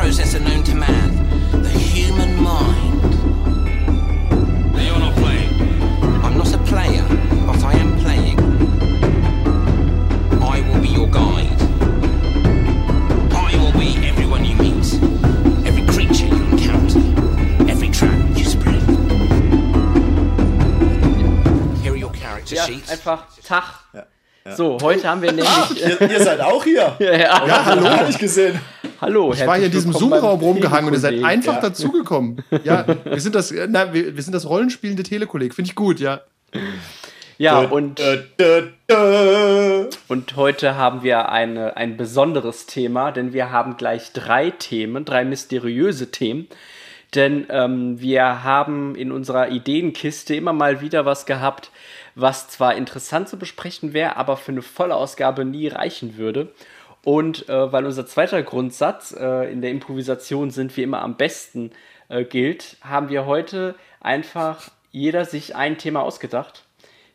processor known to man, the human mind. Now you're not playing. I'm not a player, but I am playing. I will be your guide. I will be everyone you meet, every creature you encounter, every trap you spread. Here are your character Ja, sheets. einfach Tag. So, heute haben wir nämlich. Ihr, ihr seid auch hier. ja, ja. Ja, hallo, hab ich gesehen. Hallo, Ich war hier in diesem Zoom-Raum rumgehangen und ihr seid einfach Ja. dazugekommen. Ja, wir sind das, äh, na, wir, wir sind das rollenspielende Telekolleg. Finde ich gut, ja. Ja, und, und heute haben wir eine, ein besonderes Thema, denn wir haben gleich drei Themen, drei mysteriöse Themen. Denn ähm, wir haben in unserer Ideenkiste immer mal wieder was gehabt, was zwar interessant zu besprechen wäre, aber für eine volle Ausgabe nie reichen würde. Und äh, weil unser zweiter Grundsatz äh, in der Improvisation sind wie immer am besten äh, gilt, haben wir heute einfach jeder sich ein Thema ausgedacht,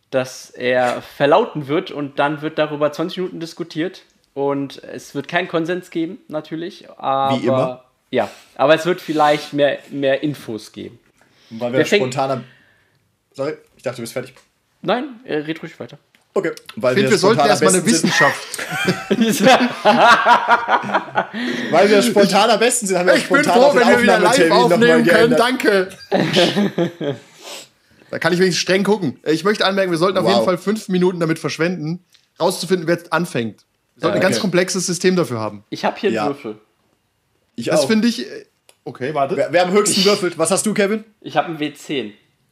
das er verlauten wird und dann wird darüber 20 Minuten diskutiert und es wird keinen Konsens geben, natürlich. Aber, Wie immer. Ja, aber es wird vielleicht mehr, mehr Infos geben. Weil Wer wir fängt- spontaner. Sorry, ich dachte, du bist fertig. Nein, äh, red ruhig weiter. Okay. Weil Ich finde, wir sollten spontan am erstmal eine Wissenschaft. Weil wir spontan am besten sind, haben wir Ich bin spontan froh, auf den wenn wir wieder live aufnehmen können. geändert. Danke. da kann ich wenigstens streng gucken. Ich möchte anmerken, wir sollten auf Wow. jeden Fall fünf Minuten damit verschwenden, rauszufinden, wer jetzt anfängt. Wir sollten ein okay. ganz komplexes System dafür haben. Ich habe hier einen Ja. Würfel. Ich Das finde ich. äh, Okay, warte. Wer, wer am höchsten würfelt? Was hast du, Kevin? Ich habe einen W10.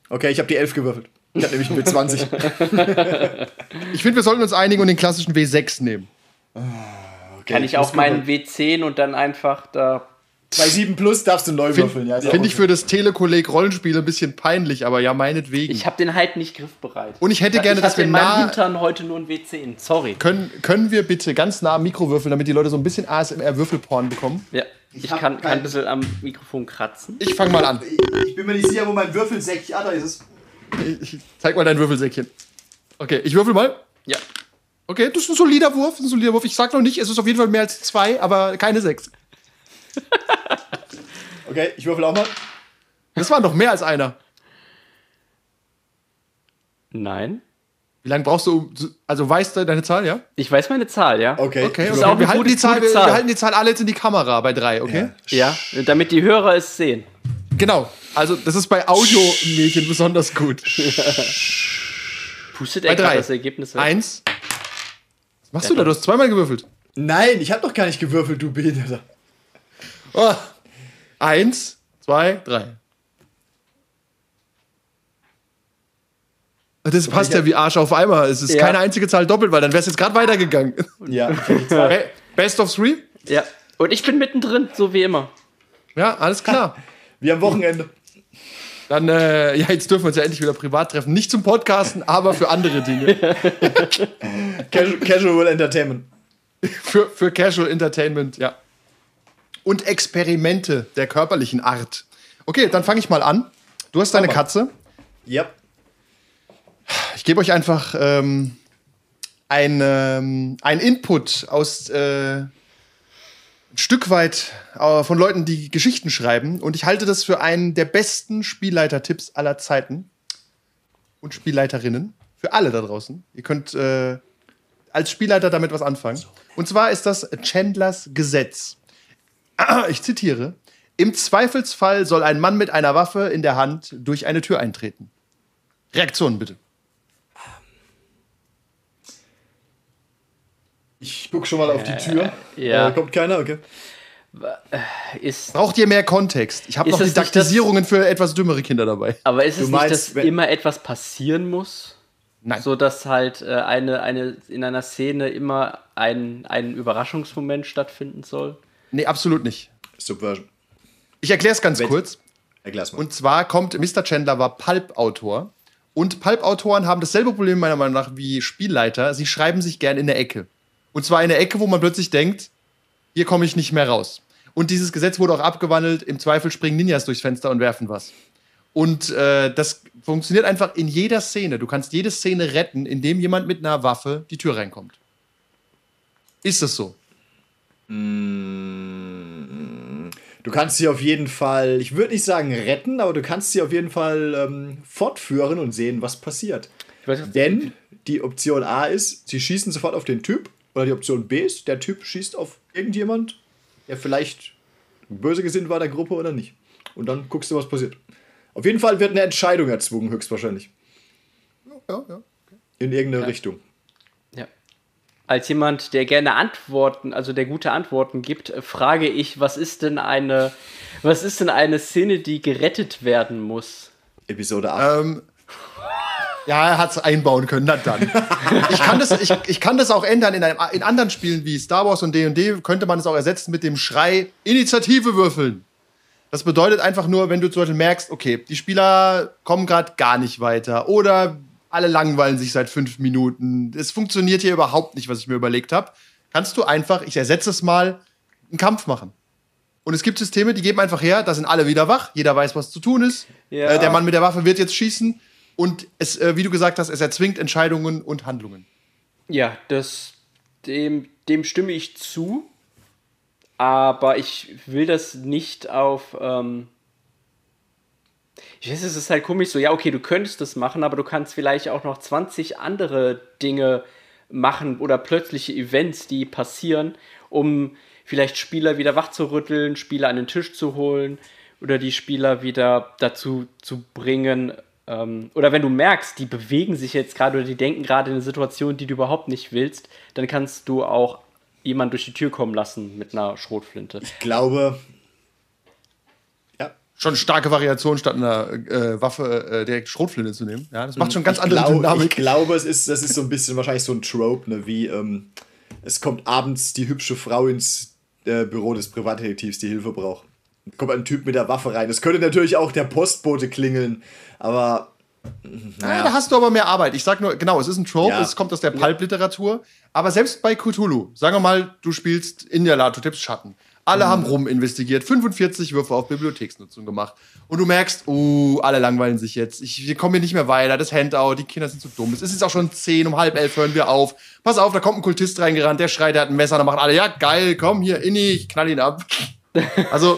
Okay, ich habe die 11 gewürfelt. Ich habe nämlich einen W20. Ich finde, wir sollten uns einigen und den klassischen W6 nehmen. Okay, Kann ich auch meinen gucken. W10 und dann einfach da. Bei 7 plus darfst du neu würfeln. Ja, Finde ich für das Telekolleg Rollenspiel ein bisschen peinlich, aber ja, meinetwegen. Ich habe den halt nicht griffbereit. Und ich hätte gerne, ich dass hatte wir in meinem nah. Hintern heute nur einen W10. Sorry. Können, können wir bitte ganz nah am Mikro würfeln, damit die Leute so ein bisschen ASMR-Würfelporn bekommen? Ja, ich, hab kann, kann kein- ein bisschen am Mikrofon kratzen. Ich fange mal an. Ich bin mir nicht sicher, wo mein Würfelsäckchen. Ah, da ist es. Ich, zeig mal dein Würfelsäckchen. Okay, ich würfel mal. Ja. Okay, das ist ein solider Wurf. Ein solider Wurf. Ich sag noch nicht, es ist auf jeden Fall mehr als zwei, aber keine sechs. Okay, ich würfel auch mal. Das war noch mehr als einer. Nein. Wie lange brauchst du, um. Also weißt du deine Zahl, ja? Ich weiß meine Zahl, ja. Okay, Okay, okay. wir, halten die Zahl, gute wir, Zahl. wir halten die Zahl alle jetzt in die Kamera bei drei, okay? Ja, damit die Hörer es sehen. Genau. Also, das ist bei Audio-Mädchen besonders gut. Pustet er gerade das Ergebnis weg? Eins. Was machst du da? Du hast zweimal gewürfelt. Nein, ich habe doch gar nicht gewürfelt, du Behinderter. Oh. Eins, zwei, drei. Das passt ja wie Arsch auf Eimer. Es ist Ja. keine einzige Zahl doppelt, weil dann wär's jetzt gerade weitergegangen. Ja, Be- Best of three? Ja. Und ich bin mittendrin, so wie immer. Ja, alles klar. wie am Wochenende. Dann, äh, ja, jetzt dürfen wir uns ja endlich wieder privat treffen. Nicht zum Podcasten, aber für andere Dinge. Casual, Casual Entertainment. für, für Casual Entertainment, ja. Und Experimente der körperlichen Art. Okay, dann fange ich mal an. Du hast deine. Katze. Ja. Ich gebe euch einfach ähm, ein, ähm, ein Input aus äh, ein Stück weit äh, von Leuten, die Geschichten schreiben. Und ich halte das für einen der besten Spielleiter-Tipps aller Zeiten. Und Spielleiterinnen. Für alle da draußen. Ihr könnt äh, als Spielleiter damit was anfangen. Und zwar ist das Chandlers Gesetz. Ich zitiere. Im Zweifelsfall soll ein Mann mit einer Waffe in der Hand durch eine Tür eintreten. Reaktionen bitte. Ich guck schon mal auf die Tür. ja. Äh, kommt keiner, okay. Ist, Braucht ihr mehr Kontext? Ich habe noch Didaktisierungen für etwas dümmere Kinder dabei. aber ist es Du nicht, meinst, dass wenn- immer etwas passieren muss? Nein. So dass halt äh, eine, eine, in einer Szene immer ein, ein Überraschungsmoment stattfinden soll? Nee, absolut nicht. Subversion. Ich erkläre es ganz Wett- kurz. Erklär's mal. Und zwar kommt, Mr. Chandler war Pulp-Autor. Und Pulp-Autoren haben dasselbe Problem meiner Meinung nach wie Spielleiter. Sie schreiben sich gern in der Ecke. Und zwar in der Ecke, wo man plötzlich denkt, hier komme ich nicht mehr raus. Und dieses Gesetz wurde auch abgewandelt. Im Zweifel springen Ninjas durchs Fenster und werfen was. Und äh, das funktioniert einfach in jeder Szene. Du kannst jede Szene retten, indem jemand mit einer Waffe die Tür reinkommt. Ist es so? Du kannst sie auf jeden Fall, ich würde nicht sagen retten, aber du kannst sie auf jeden Fall ähm, fortführen und sehen, was passiert. Denn die Option A ist, sie schießen sofort auf den Typ. Oder die Option B ist, der Typ schießt auf irgendjemand, der vielleicht böse gesinnt war der Gruppe oder nicht. Und dann guckst du, was passiert. Auf jeden Fall wird eine Entscheidung erzwungen, höchstwahrscheinlich. Ja, ja. In irgendeine Richtung. Ja. Als jemand, der gerne Antworten, also der gute Antworten gibt, frage ich, was ist denn eine, was ist denn eine Szene, die gerettet werden muss? Episode 8. Ähm, ja, er hat es einbauen können, na dann. ich, kann das, ich, ich kann das auch ändern. In, einem, in anderen Spielen wie Star Wars und D&D könnte man es auch ersetzen mit dem Schrei Initiative würfeln. Das bedeutet einfach nur, wenn du zum Beispiel merkst, okay, die Spieler kommen gerade gar nicht weiter oder alle langweilen sich seit fünf Minuten. Es funktioniert hier überhaupt nicht, was ich mir überlegt habe. Kannst du einfach, ich ersetze es mal, einen Kampf machen. Und es gibt Systeme, die geben einfach her, da sind alle wieder wach, jeder weiß, was zu tun ist. Ja. Äh, der Mann mit der Waffe wird jetzt schießen. Und es, äh, wie du gesagt hast, es erzwingt Entscheidungen und Handlungen. Ja, das, dem, dem stimme ich zu. Aber ich will das nicht auf. Ähm ich weiß, es ist halt komisch so, ja, okay, du könntest das machen, aber du kannst vielleicht auch noch 20 andere Dinge machen oder plötzliche Events, die passieren, um vielleicht Spieler wieder wachzurütteln, Spieler an den Tisch zu holen oder die Spieler wieder dazu zu bringen, ähm, oder wenn du merkst, die bewegen sich jetzt gerade oder die denken gerade in eine Situation, die du überhaupt nicht willst, dann kannst du auch jemanden durch die Tür kommen lassen mit einer Schrotflinte. Ich glaube, Schon starke Variation, statt einer äh, Waffe äh, direkt Schrotflinte zu nehmen. Ja, das macht schon ganz ich, andere glaub, ich Dynamik. glaube, es ist, das ist so ein bisschen wahrscheinlich so ein Trope, ne, wie ähm, es kommt abends die hübsche Frau ins äh, Büro des Privatdetektivs, die Hilfe braucht. Kommt ein Typ mit der Waffe rein. Das könnte natürlich auch der Postbote klingeln, aber Naja, da hast du aber mehr Arbeit. Ich sag nur, genau, es ist ein Trope, Ja. es kommt aus der Pulp-Literatur. Aber selbst bei Cthulhu, sagen wir mal, du spielst in der Latotipps Schatten. Alle haben rum investigiert, 45 Würfe auf Bibliotheksnutzung gemacht. Und du merkst, uh, alle langweilen sich jetzt. Ich, wir kommen hier nicht mehr weiter, das Handout, die Kinder sind zu dumm. Es ist jetzt auch schon 10, um halb elf hören wir auf. Pass auf, da kommt ein Kultist reingerannt, der schreit, der hat ein Messer, dann machen alle, ja, geil, komm hier, Inni, ich knall ihn ab. Also,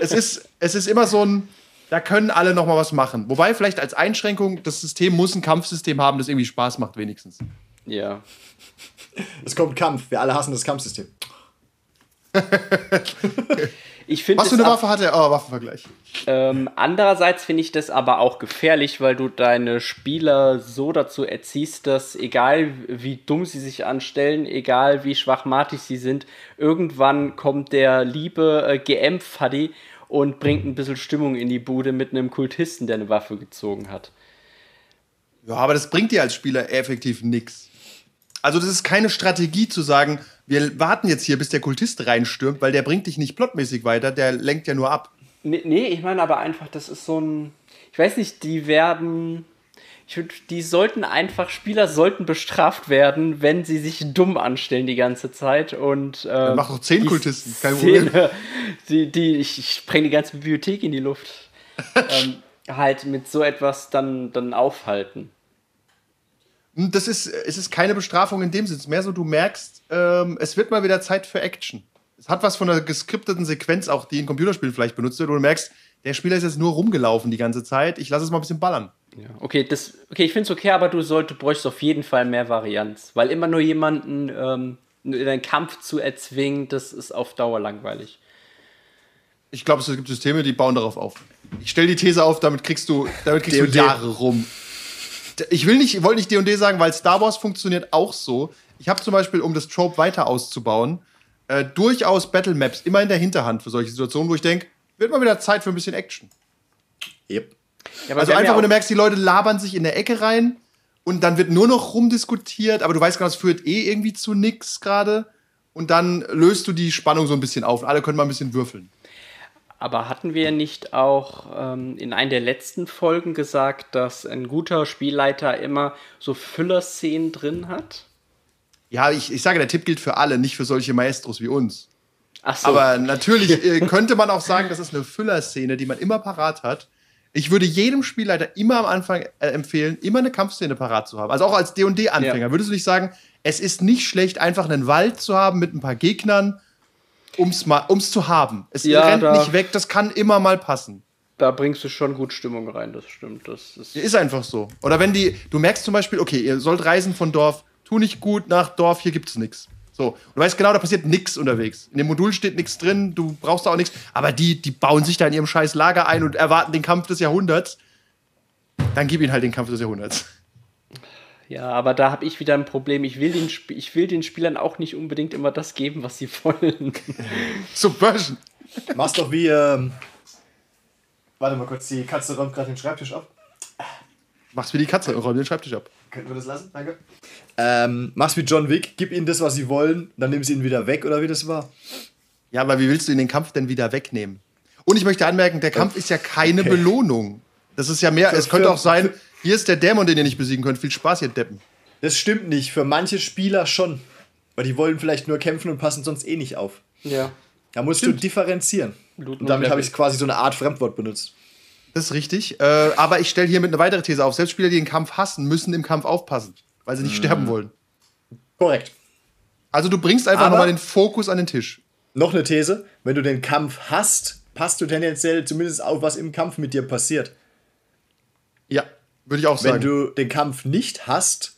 es ist, es ist immer so ein, da können alle noch mal was machen. Wobei vielleicht als Einschränkung, das System muss ein Kampfsystem haben, das irgendwie Spaß macht wenigstens. Ja. es kommt Kampf. Wir alle hassen das Kampfsystem. Ich Was für eine Waffe hat er? Oh, Waffenvergleich. Ähm, andererseits finde ich das aber auch gefährlich, weil du deine Spieler so dazu erziehst, dass egal wie dumm sie sich anstellen, egal wie schwachmatig sie sind, irgendwann kommt der liebe äh, GM-Fuddy und bringt ein bisschen Stimmung in die Bude mit einem Kultisten, der eine Waffe gezogen hat. Ja, aber das bringt dir als Spieler effektiv nichts. Also, das ist keine Strategie zu sagen, wir warten jetzt hier, bis der Kultist reinstürmt, weil der bringt dich nicht plotmäßig weiter, der lenkt ja nur ab. Nee, nee, ich meine aber einfach, das ist so ein. Ich weiß nicht, die werden. Ich die sollten einfach, Spieler sollten bestraft werden, wenn sie sich dumm anstellen die ganze Zeit. Und, äh, mach doch zehn Kultisten, kein Szene, Die, die, ich, ich spreng die ganze Bibliothek in die Luft. ähm, halt mit so etwas dann, dann aufhalten. Hm, Das ist, es ist keine Bestrafung in dem Sinn. Es ist mehr so, du merkst, ähm, es wird mal wieder Zeit für Action. Es hat was von einer geskripteten Sequenz, auch die in Computerspielen vielleicht benutzt wird, wo du merkst, der Spieler ist jetzt nur rumgelaufen die ganze Zeit. Ich lasse es mal ein bisschen ballern. Ja, okay, das, okay, ich finde es okay, aber du solltest, bräuchst auf jeden Fall mehr Varianz. Weil immer nur jemanden ähm, in einen Kampf zu erzwingen, das ist auf Dauer langweilig. Ich glaube, es gibt Systeme, die bauen darauf auf. Ich stelle die These auf, damit kriegst du, damit kriegst du. Jahre rum. Ich will nicht, wollte nicht D&D sagen, weil Star Wars funktioniert auch so. Ich habe zum Beispiel, um das Trope weiter auszubauen, äh, durchaus Battle Maps immer in der Hinterhand für solche Situationen, wo ich denke, wird mal wieder Zeit für ein bisschen Action. Yep. Ja, Also einfach, ja wenn du merkst, die Leute labern sich in der Ecke rein und dann wird nur noch rumdiskutiert, aber du weißt genau, es führt eh irgendwie zu nix gerade. Und dann löst du die Spannung so ein bisschen auf. Und alle können mal ein bisschen würfeln. Aber hatten wir nicht auch ähm, in einer der letzten Folgen gesagt, dass ein guter Spielleiter immer so Füllerszenen drin hat? Ja, ich, ich sage, der Tipp gilt für alle, nicht für solche Maestros wie uns. Ach so. Aber natürlich äh, könnte man auch sagen, das ist eine Füllerszene, die man immer parat hat. Ich würde jedem Spielleiter immer am Anfang äh, empfehlen, immer eine Kampfszene parat zu haben. Also auch als D&D-Anfänger. Ja. Würdest du nicht sagen, es ist nicht schlecht, einfach einen Wald zu haben mit ein paar Gegnern um's, mal, um's zu haben. Es Ja, rennt da- nicht weg, das kann immer mal passen. Da bringst du schon gut Stimmung rein, das stimmt. Das ist Ist einfach so. Oder wenn die, du merkst zum Beispiel, okay, ihr sollt reisen von Dorf, tu nicht gut nach Dorf, hier gibt's nichts. So, und du weißt genau, da passiert nichts unterwegs. In dem Modul steht nichts drin, du brauchst da auch nichts. Aber die, die bauen sich da in ihrem scheiß Lager ein und erwarten den Kampf des Jahrhunderts. Dann gib ihnen halt den Kampf des Jahrhunderts. Ja, aber da habe ich wieder ein Problem. Ich will, den, Sp- ich will den Spielern auch nicht unbedingt immer das geben, was sie wollen. Subversion. Mach's doch wie. Ähm, warte mal kurz, die Katze räumt gerade den Schreibtisch ab. Mach's wie die Katze, räum den Schreibtisch ab. Könnten wir das lassen? Danke. Ähm, mach's wie John Wick, gib ihnen das, was sie wollen, dann nimm sie ihnen wieder weg, oder wie das war? Ja, aber wie willst du ihn den Kampf denn wieder wegnehmen? Und ich möchte anmerken, der Kampf ist ja keine Okay. Belohnung. Das ist ja mehr, Für- es könnte für- auch sein, hier ist der Dämon, den ihr nicht besiegen könnt. Viel Spaß, ihr Deppen. Das stimmt nicht. Für manche Spieler schon. Weil die wollen vielleicht nur kämpfen und passen sonst eh nicht auf. Ja. Da musst du differenzieren. Loot Und damit habe ich quasi so eine Art Fremdwort benutzt. Das ist richtig. Äh, aber ich stelle hiermit eine weitere These auf. Selbst Spieler, die den Kampf hassen, müssen im Kampf aufpassen, weil sie nicht sterben wollen. Korrekt. Also du bringst einfach nochmal den Fokus an den Tisch. Noch eine These. Wenn du den Kampf hast, passt du tendenziell zumindest auf, was im Kampf mit dir passiert. Ja, würde ich auch Wenn sagen. du den Kampf nicht hast,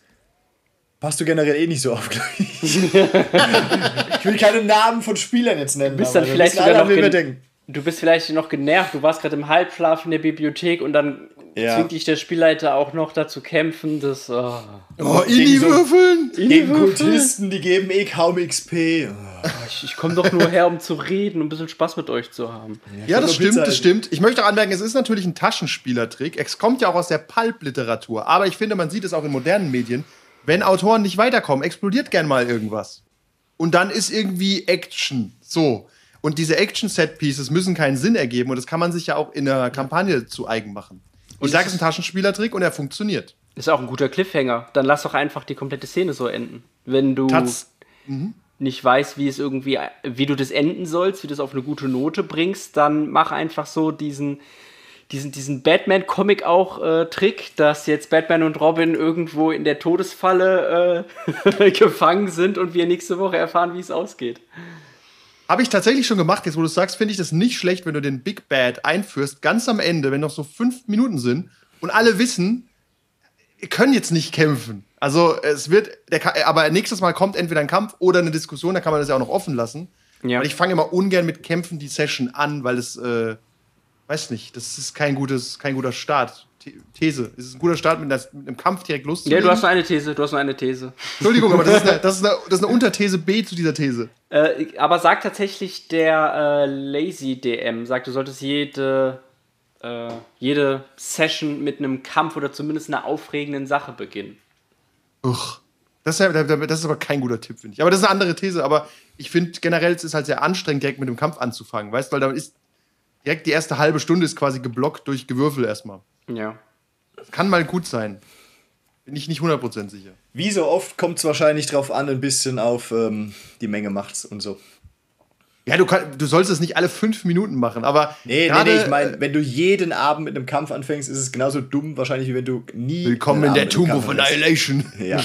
passt du generell eh nicht so auf. glaub ich. ich will keine Namen von Spielern jetzt nennen. Du bist dann vielleicht sogar noch. Du bist vielleicht noch genervt, du warst gerade im Halbschlaf in der Bibliothek und dann Ja. zwingt dich der Spielleiter auch noch dazu kämpfen, dass. Oh. oh, Gegen Inni so- würfeln! Gegen Kultisten, die geben eh kaum XP. Ich, ich komme doch nur her, um zu reden, um ein bisschen Spaß mit euch zu haben. Ja, das nur stimmt, Pizza das stimmt. Ich möchte auch anmerken, es ist natürlich ein Taschenspielertrick. Es kommt ja auch aus der Pulp-Literatur. Aber ich finde, man sieht es auch in modernen Medien. Wenn Autoren nicht weiterkommen, explodiert gern mal irgendwas. Und dann ist irgendwie Action. So. Und diese Action-Set-Pieces müssen keinen Sinn ergeben. Und das kann man sich ja auch in einer Kampagne zu eigen machen. Und ich sage, es ist ein Taschenspielertrick und er funktioniert. Ist auch ein guter Cliffhanger. Dann lass doch einfach die komplette Szene so enden. Wenn du Tats. nicht weißt, wie es irgendwie, wie du das enden sollst, wie du das auf eine gute Note bringst, dann mach einfach so diesen, diesen, diesen Batman-Comic auch äh, Trick, dass jetzt Batman und Robin irgendwo in der Todesfalle äh, gefangen sind und wir nächste Woche erfahren, wie es ausgeht. Habe ich tatsächlich schon gemacht. Jetzt, wo du es sagst, finde ich das nicht schlecht, wenn du den Big Bad einführst, ganz am Ende, wenn noch so fünf Minuten sind und alle wissen, können jetzt nicht kämpfen. Also es wird, der, aber nächstes Mal kommt entweder ein Kampf oder eine Diskussion, da kann man das ja auch noch offen lassen. Ja. Weil ich fange immer ungern mit Kämpfen die Session an, weil es, äh, weiß nicht, das ist kein, gutes, kein guter Start. The- These. Es ist ein guter Start, mit, das, mit einem Kampf direkt Ja, loszulegen. du hast nur eine These, du hast nur eine These. Entschuldigung, aber das ist, eine, das, ist eine, das ist eine Unterthese B zu dieser These. Äh, aber sagt tatsächlich der äh, Lazy DM, sagt, du solltest jede, äh, jede Session mit einem Kampf oder zumindest einer aufregenden Sache beginnen. Uch. Das ist, das ist aber kein guter Tipp, finde ich. Aber das ist eine andere These. Aber ich finde generell, es ist halt sehr anstrengend, direkt mit dem Kampf anzufangen, weißt du? Weil da ist direkt die erste halbe Stunde ist quasi geblockt durch Gewürfel erstmal. Ja. Kann mal gut sein. Bin ich nicht 100% sicher. Wie so oft kommt es wahrscheinlich drauf an, ein bisschen auf ähm, die Menge macht's und so. Ja, du, kann, du sollst es nicht alle fünf Minuten machen, aber. Nee, nee, gerade, nee, ich meine, wenn du jeden Abend mit einem Kampf anfängst, ist es genauso dumm wahrscheinlich, wie wenn du nie. Willkommen einen in der Tomb of. Annihilation. Ja.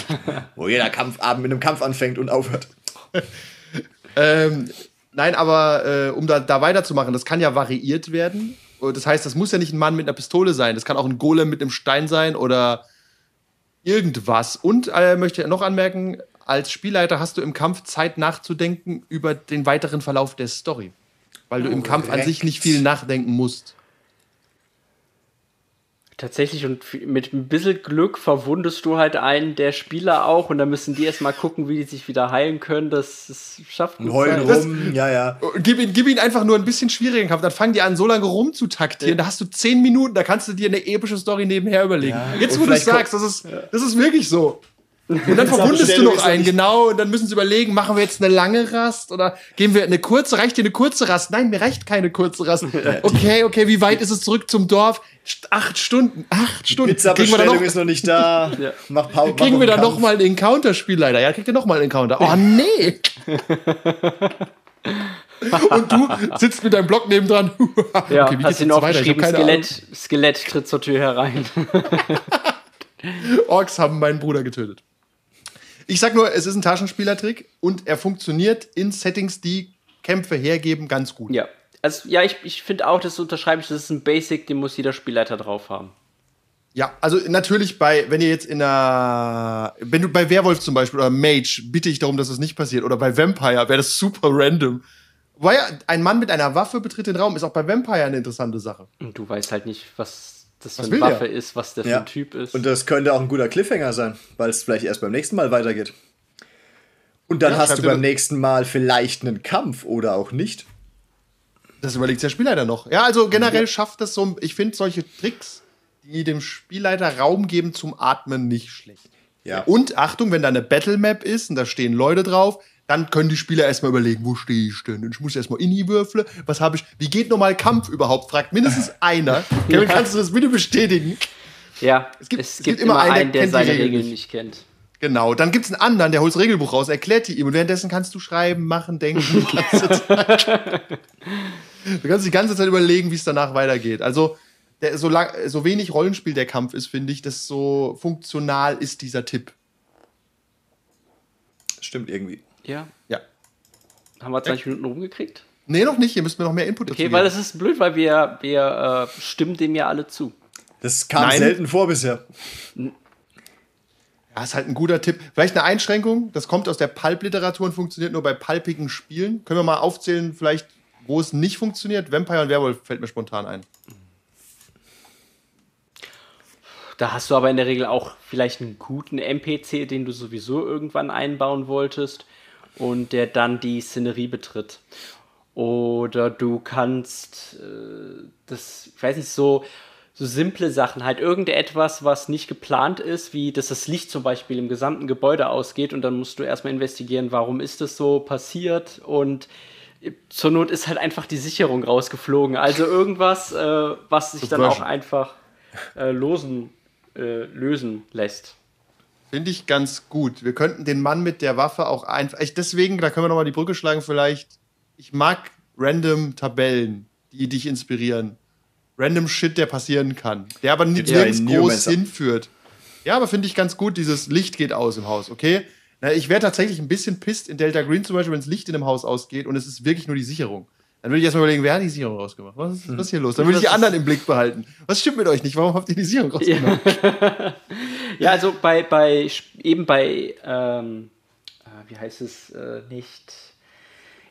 Wo jeder Kampfabend mit einem Kampf anfängt und aufhört. Ähm, nein, aber äh, um da, da weiterzumachen, das kann ja variiert werden. Das heißt, das muss ja nicht ein Mann mit einer Pistole sein. Das kann auch ein Golem mit einem Stein sein oder irgendwas. Und äh, möchte noch anmerken, als Spielleiter hast du im Kampf Zeit nachzudenken über den weiteren Verlauf der Story. Weil du im Kampf an sich nicht viel nachdenken musst. Tatsächlich und mit ein bisschen Glück verwundest du halt einen der Spieler auch und dann müssen die erstmal gucken, wie die sich wieder heilen können. Das, das schafft gut Heulen rum, ja, ja. Gib ihn, gib ihn einfach nur ein bisschen schwierigen Kampf, dann fangen die an, so lange rumzutaktieren. Da hast du zehn Minuten, da kannst du dir eine epische Story nebenher überlegen. Ja, Jetzt, und wo du sagst, das ist, das ist wirklich so. Und dann verwundest du noch einen, genau, und dann müssen sie überlegen, machen wir jetzt eine lange Rast oder gehen wir eine kurze, reicht dir eine kurze Rast? Nein, mir reicht keine kurze Rast. Okay, okay, wie weit ist es zurück zum Dorf? Acht Stunden, acht Stunden. Kriegen wir dann Pizza-Bestellung noch, ist noch nicht da. Ja. Mach Pause. kriegen wir dann noch mal einen Encounter, Spielleiter? Ja, kriegt ihr noch mal einen Encounter. Oh, nee. und du sitzt mit deinem Block nebendran. Ja, Okay, wie hast ihn aufgeschrieben, Skelett, Skelett tritt zur Tür herein. Orks haben meinen Bruder getötet. Ich sag nur, es ist ein Taschenspielertrick und er funktioniert in Settings, die Kämpfe hergeben, ganz gut. Ja. Also, ja, ich, ich finde auch, das unterschreibe ich, das ist ein Basic, den muss jeder Spielleiter drauf haben. Ja, also natürlich bei, wenn ihr jetzt in einer, wenn du bei Werwolf zum Beispiel oder Mage, bitte ich darum, dass das nicht passiert. Oder bei Vampire wäre das super random. Weil ja, ein Mann mit einer Waffe betritt den Raum, ist auch bei Vampire eine interessante Sache. Und du weißt halt nicht, was das für Was eine Waffe der? ist, was der für Ja. ein Typ ist. Und das könnte auch ein guter Cliffhanger sein, weil es vielleicht erst beim nächsten Mal weitergeht. Und dann Ja, hast du beim nächsten Mal vielleicht einen Kampf oder auch nicht. Das überlegt der Spielleiter noch. Ja, also generell schafft das so, ich finde solche Tricks, die dem Spielleiter Raum geben zum Atmen, nicht schlecht. Ja. Und Achtung, wenn da eine Battle Map ist und da stehen Leute drauf, dann können die Spieler erstmal überlegen, wo stehe ich denn? Und ich muss erstmal in die Würfle. Was habe ich? Wie geht nochmal Kampf überhaupt? Fragt mindestens einer. Kevin, kannst du das bitte bestätigen? ja, es gibt- es gibt immer immer einen, der einen, der die seine Regeln nicht. nicht kennt. Genau. Dann gibt es einen anderen, der holt das Regelbuch raus, erklärt die ihm und währenddessen kannst du schreiben, machen, denken. Die ganze Zeit. du kannst die ganze Zeit überlegen, wie es danach weitergeht. Also, der, so, lang, so wenig Rollenspiel der Kampf ist, finde ich, desto funktional ist dieser Tipp. Stimmt irgendwie. Ja. Ja. Haben wir 20 Minuten rumgekriegt? Nee, noch nicht. Ihr müsst mir noch mehr Input Okay, dazu weil geben. das ist blöd, weil wir, wir äh, stimmen dem ja alle zu. Das kam Nein. selten vor bisher. Ja, ist halt ein guter Tipp. Vielleicht eine Einschränkung. Das kommt aus der Pulp-Literatur und funktioniert nur bei pulpigen Spielen. Können wir mal aufzählen, vielleicht, wo es nicht funktioniert? Vampire und Werwolf fällt mir spontan ein. Da hast du aber in der Regel auch vielleicht einen guten NPC, den du sowieso irgendwann einbauen wolltest und der dann die Szenerie betritt. Oder du kannst äh, das, ich weiß nicht, so, so simple Sachen, halt irgendetwas, was nicht geplant ist, wie dass das Licht zum Beispiel im gesamten Gebäude ausgeht und dann musst du erstmal investigieren, warum ist das so passiert und zur Not ist halt einfach die Sicherung rausgeflogen. Also irgendwas, äh, was sich dann auch einfach äh, losen, äh, lösen lässt. Finde ich ganz gut. Wir könnten den Mann mit der Waffe auch einfach. Ich, deswegen, da können wir nochmal die Brücke schlagen, vielleicht. Ich mag random Tabellen, die dich inspirieren. Random Shit, der passieren kann. Der aber nicht Ja, nirgends groß hinführt. Ja, aber finde ich ganz gut, dieses Licht geht aus im Haus, okay? Na, ich wäre tatsächlich ein bisschen pisst in Delta Green zum Beispiel, wenn das Licht in einem Haus ausgeht und es ist wirklich nur die Sicherung. Dann würde ich erstmal überlegen, wer hat die Sicherung rausgemacht? Was ist, was hier los? Dann würde ich die anderen im Blick behalten. Was stimmt mit euch nicht? Warum habt ihr die Sicherung rausgenommen? Ja, also bei, bei eben bei, ähm, äh, wie heißt es, äh, nicht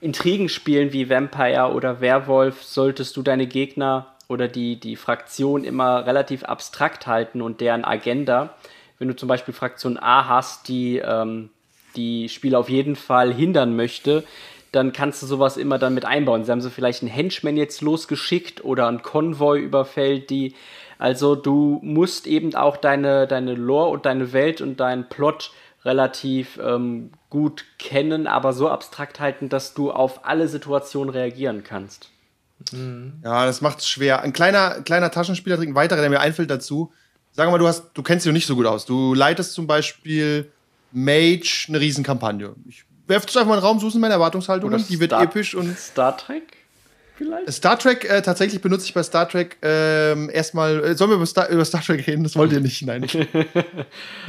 Intrigenspielen wie Vampire oder Werwolf solltest du deine Gegner oder die, die Fraktion immer relativ abstrakt halten und deren Agenda. Wenn du zum Beispiel Fraktion A hast, die ähm, die Spieler auf jeden Fall hindern möchte, dann kannst du sowas immer dann mit einbauen. Sie haben so vielleicht einen Henchman jetzt losgeschickt oder ein Konvoi überfällt die. Also du musst eben auch deine, deine Lore und deine Welt und deinen Plot relativ ähm, gut kennen, aber so abstrakt halten, dass du auf alle Situationen reagieren kannst. Ja, das macht es schwer. Ein kleiner, kleiner Taschenspielertrick, ein weiterer, der mir einfällt dazu. Sag mal, du hast, du kennst dich noch nicht so gut aus. Du leitest zum Beispiel Mage eine Riesenkampagne. Ich werfe es einfach mal in den Raum, suchen meine Erwartungshaltungen. Die wird Star- episch und Star Trek vielleicht? Star Trek, äh, tatsächlich benutze ich bei Star Trek ähm, erstmal. Äh, sollen wir über Star, über Star Trek reden? Das wollt ihr nicht, nein.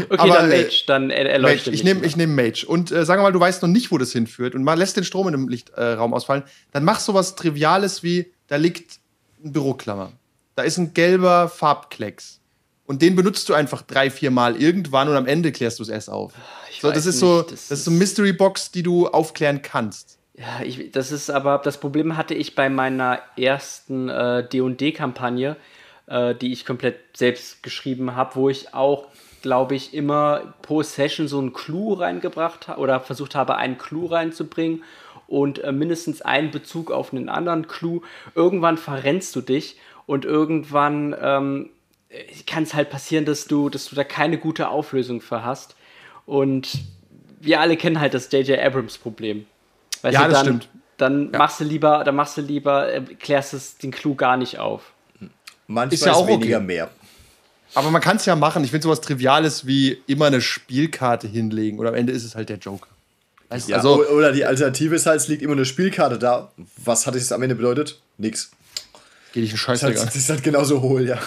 Okay, aber, dann äh, Mage, dann er Mage. erleuchte Ich nehme ich nehm Mage. Und äh, sag mal, du weißt noch nicht, wo das hinführt und mal lässt den Strom in dem Lichtraum äh, ausfallen. Dann mach sowas Triviales wie: da liegt ein Büroklammer. Da ist ein gelber Farbklecks. Und den benutzt du einfach drei, vier Mal irgendwann und am Ende klärst du es erst auf. Ich So, das ist so, das, das ist so eine Mystery Box, die du aufklären kannst. Ja, ich, das ist aber, das Problem hatte ich bei meiner ersten äh, D&D-Kampagne, äh, die ich komplett selbst geschrieben habe, wo ich auch, glaube ich, immer pro Session so einen Clou reingebracht habe oder versucht habe, einen Clou reinzubringen und äh, mindestens einen Bezug auf einen anderen Clou. Irgendwann verrennst du dich und irgendwann ähm, kann es halt passieren, dass du, dass du da keine gute Auflösung für hast. Und wir alle kennen halt das J.J. Abrams-Problem. Weißt Ja, du, das dann, stimmt. Dann machst du lieber, dann machst du lieber, äh, klärst es den Clou gar nicht auf. Manchmal Ist ja auch weniger okay. mehr. Aber man kann es ja machen. Ich finde sowas Triviales wie immer eine Spielkarte hinlegen. Oder am Ende ist es halt der Joker. Weißt du, Ja, also, oder die Alternative ist halt, es liegt immer eine Spielkarte da. Was hat es am Ende bedeutet? Nix. geht dich ein Das Scheißdreck ist an. halt, das ist halt genauso hohl, ja.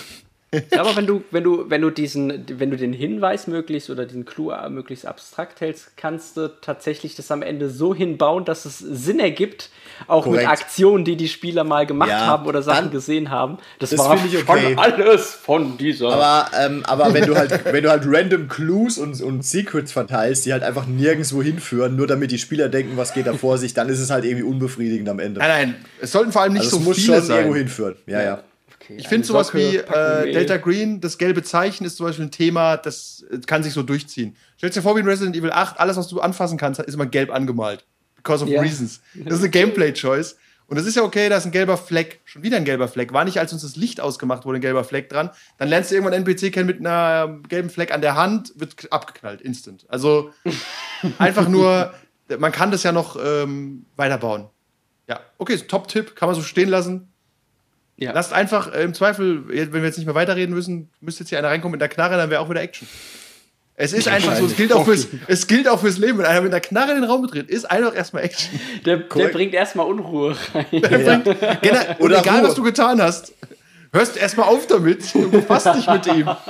Ja, aber wenn du, wenn du, wenn du diesen, wenn du den Hinweis möglichst oder diesen Clou möglichst abstrakt hältst, kannst du tatsächlich das am Ende so hinbauen, dass es Sinn ergibt, auch Korrekt. mit Aktionen, die die Spieler mal gemacht Ja, haben oder Sachen gesehen haben. Das, das war ich okay. schon alles von dieser. Aber, ähm, aber wenn du halt, wenn du halt random Clues und, und Secrets verteilst, die halt einfach nirgendwo hinführen, nur damit die Spieler denken, was geht da vor sich, dann ist es halt irgendwie unbefriedigend am Ende. Nein, nein, es sollten vor allem nicht Also es so muss viele schon sein. irgendwo hinführen. Ja, ja. Okay, Ich finde sowas wie äh. Delta Green, das gelbe Zeichen ist zum Beispiel ein Thema, das äh, kann sich so durchziehen. Stell dir vor, wie in Resident Evil 8, alles, was du anfassen kannst, ist immer gelb angemalt. Because of Ja. reasons. Das ist eine Gameplay-Choice. Und das ist ja okay, da ist ein gelber Fleck, schon wieder ein gelber Fleck. War nicht, als uns das Licht ausgemacht wurde, ein gelber Fleck dran. Dann lernst du irgendwann einen NPC kennen mit einer gelben Fleck an der Hand, wird abgeknallt, instant. Also einfach nur, man kann das ja noch ähm, weiterbauen. Ja, okay, Top-Tipp, kann man so stehen lassen. Ja. Lasst einfach äh, im Zweifel, wenn wir jetzt nicht mehr weiterreden müssen, müsste jetzt hier einer reinkommen mit einer Knarre, dann wäre auch wieder Action. Es ist einfach so, es gilt, auch fürs, es gilt auch fürs Leben. Wenn einer mit einer Knarre in den Raum betritt, ist einfach erstmal Action. der, der bringt erstmal Unruhe rein. Und Oder egal, Ruhe. was du getan hast, hörst erstmal auf damit und befasst dich mit ihm.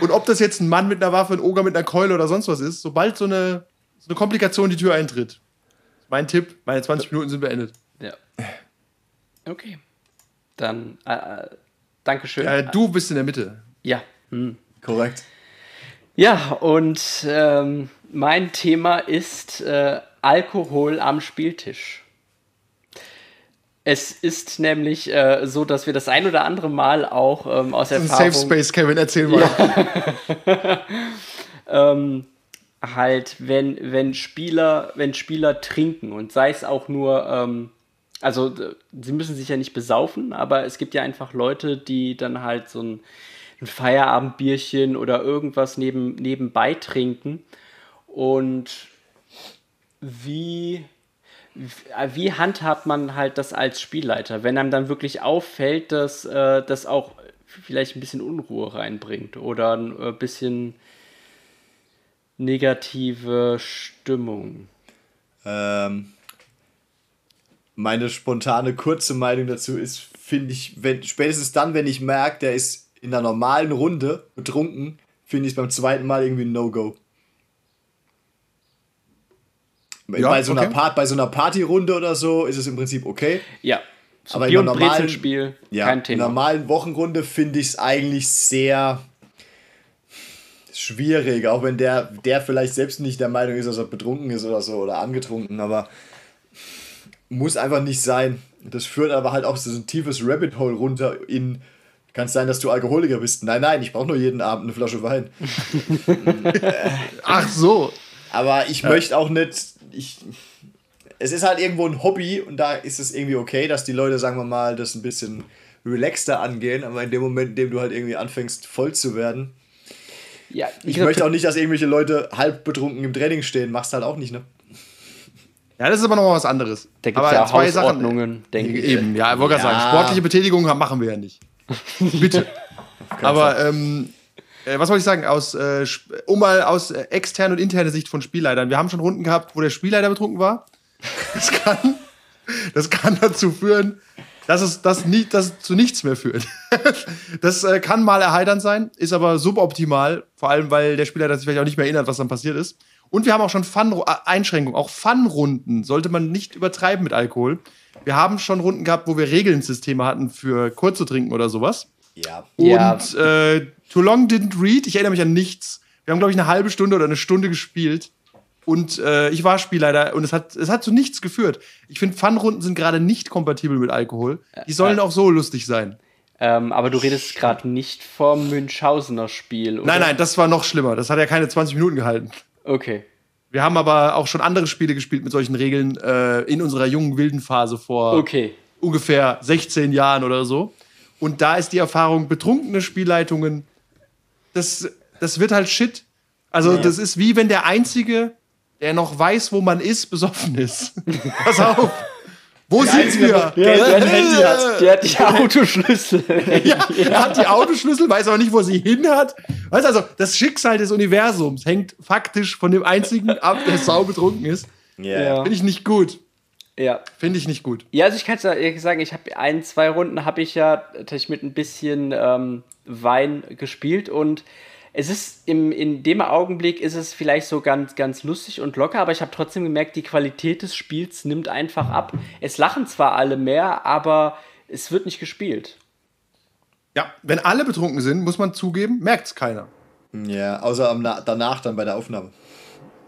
Und ob das jetzt ein Mann mit einer Waffe, ein Oger mit einer Keule oder sonst was ist, sobald so eine, so eine Komplikation die Tür eintritt. Mein Tipp, meine 20 Minuten sind beendet. Ja. Okay. Dann, äh, äh, Dankeschön. Äh, du bist in der Mitte. ja. Hm. Korrekt. Ja, und ähm, mein Thema ist äh, Alkohol am Spieltisch. Es ist nämlich äh, so, dass wir das ein oder andere Mal auch ähm, aus Das ist ein Erfahrung Safe Space, Kevin, erzähl mal. ähm, halt, wenn, wenn Spieler, wenn Spieler trinken und sei es auch nur, ähm, also sie müssen sich ja nicht besaufen, aber es gibt ja einfach Leute, die dann halt so ein, ein Feierabendbierchen oder irgendwas neben, nebenbei trinken. Und wie, wie handhabt man halt das als Spielleiter, wenn einem dann wirklich auffällt, dass äh, das auch vielleicht ein bisschen Unruhe reinbringt oder ein äh, bisschen negative Stimmung. Ähm, meine spontane kurze Meinung dazu ist, finde ich, wenn, spätestens dann, wenn ich merke, der ist in einer normalen Runde betrunken, finde ich es beim zweiten Mal irgendwie ein No-Go. Ja, bei, so einer okay. Part, bei so einer Partyrunde oder so ist es im Prinzip okay. Ja, so Aber in Bier- einer und normalen- Brezelspiel, Ja, kein in Thema. einer normalen Wochenrunde finde ich es eigentlich sehr schwierig, auch wenn der, der vielleicht selbst nicht der Meinung ist, dass er betrunken ist oder so oder angetrunken, aber muss einfach nicht sein. Das führt aber halt auch so ein tiefes Rabbit Hole runter in. Kann es sein, dass du Alkoholiker bist? Nein, nein, ich brauche nur jeden Abend eine Flasche Wein. Ach so. Aber ich möchte auch nicht. Ich, es ist halt irgendwo ein Hobby und da ist es irgendwie okay, dass die Leute, sagen wir mal, das ein bisschen relaxter angehen. Aber in dem Moment, in dem du halt irgendwie anfängst, voll zu werden, ja, ich möchte auch nicht, dass irgendwelche Leute halb betrunken im Training stehen. Machst halt auch nicht, ne? Ja, das ist aber noch mal was anderes. Da gibt aber es ja zwei Sachen- Hausordnungen, denke ich. Eben, ja, ich wollte gerade Ja. sagen, sportliche Betätigung machen wir ja nicht. Bitte. Aber ähm, äh, was wollte ich sagen? Aus, äh, um mal aus äh, externer und interner Sicht von Spielleitern. Wir haben schon Runden gehabt, wo der Spielleiter betrunken war. Das kann, das kann dazu führen, dass es, das nie, dass zu nichts mehr führt. Das äh, kann mal erheiternd sein, ist aber suboptimal, vor allem weil der Spielleiter sich vielleicht auch nicht mehr erinnert, was dann passiert ist. Und wir haben auch schon Fun äh, Einschränkungen, auch Fun-Runden sollte man nicht übertreiben mit Alkohol. Wir haben schon Runden gehabt, wo wir Regelsysteme hatten für kurz zu trinken oder sowas. Ja. Ja. Und äh, Too Long Didn't Read, ich erinnere mich an nichts. Wir haben, glaube ich, eine halbe Stunde oder eine Stunde gespielt. Und äh, ich war Spielleiter und es hat, es hat zu nichts geführt. Ich finde, Fun-Runden sind gerade nicht kompatibel mit Alkohol. Die sollen auch so lustig sein. Ähm, aber du redest gerade nicht vom Münchhausener Spiel, oder? Nein, nein, das war noch schlimmer. Das hat ja keine 20 Minuten gehalten. Okay. Wir haben aber auch schon andere Spiele gespielt mit solchen Regeln äh, in unserer jungen wilden Phase vor Okay. ungefähr 16 Jahren oder so. Und da ist die Erfahrung, betrunkene Spielleitungen, das, das wird halt Shit. Also, das ist wie wenn der Einzige, der noch weiß, wo man ist, besoffen ist. Pass auf. Wo sind Einzige, wir? der Geld und Handy hat. Der hat die Autoschlüssel. Ja, er hat die Autoschlüssel, weiß aber nicht, wo sie hin hat. Weißt du, also, das Schicksal des Universums hängt faktisch von dem Einzigen ab, der sau betrunken ist. Ja. Finde ich nicht gut. Ja. Finde ich nicht gut. Ja, also ich kann es sagen, ich habe ein, zwei Runden habe ich ja tatsächlich mit ein bisschen ähm, Wein gespielt und es ist im, in dem Augenblick ist es vielleicht so ganz, ganz lustig und locker, aber ich habe trotzdem gemerkt, die Qualität des Spiels nimmt einfach ab. Es lachen zwar alle mehr, aber es wird nicht gespielt. Ja, wenn alle betrunken sind, muss man zugeben, merkt es keiner. Ja, außer am, danach dann bei der Aufnahme.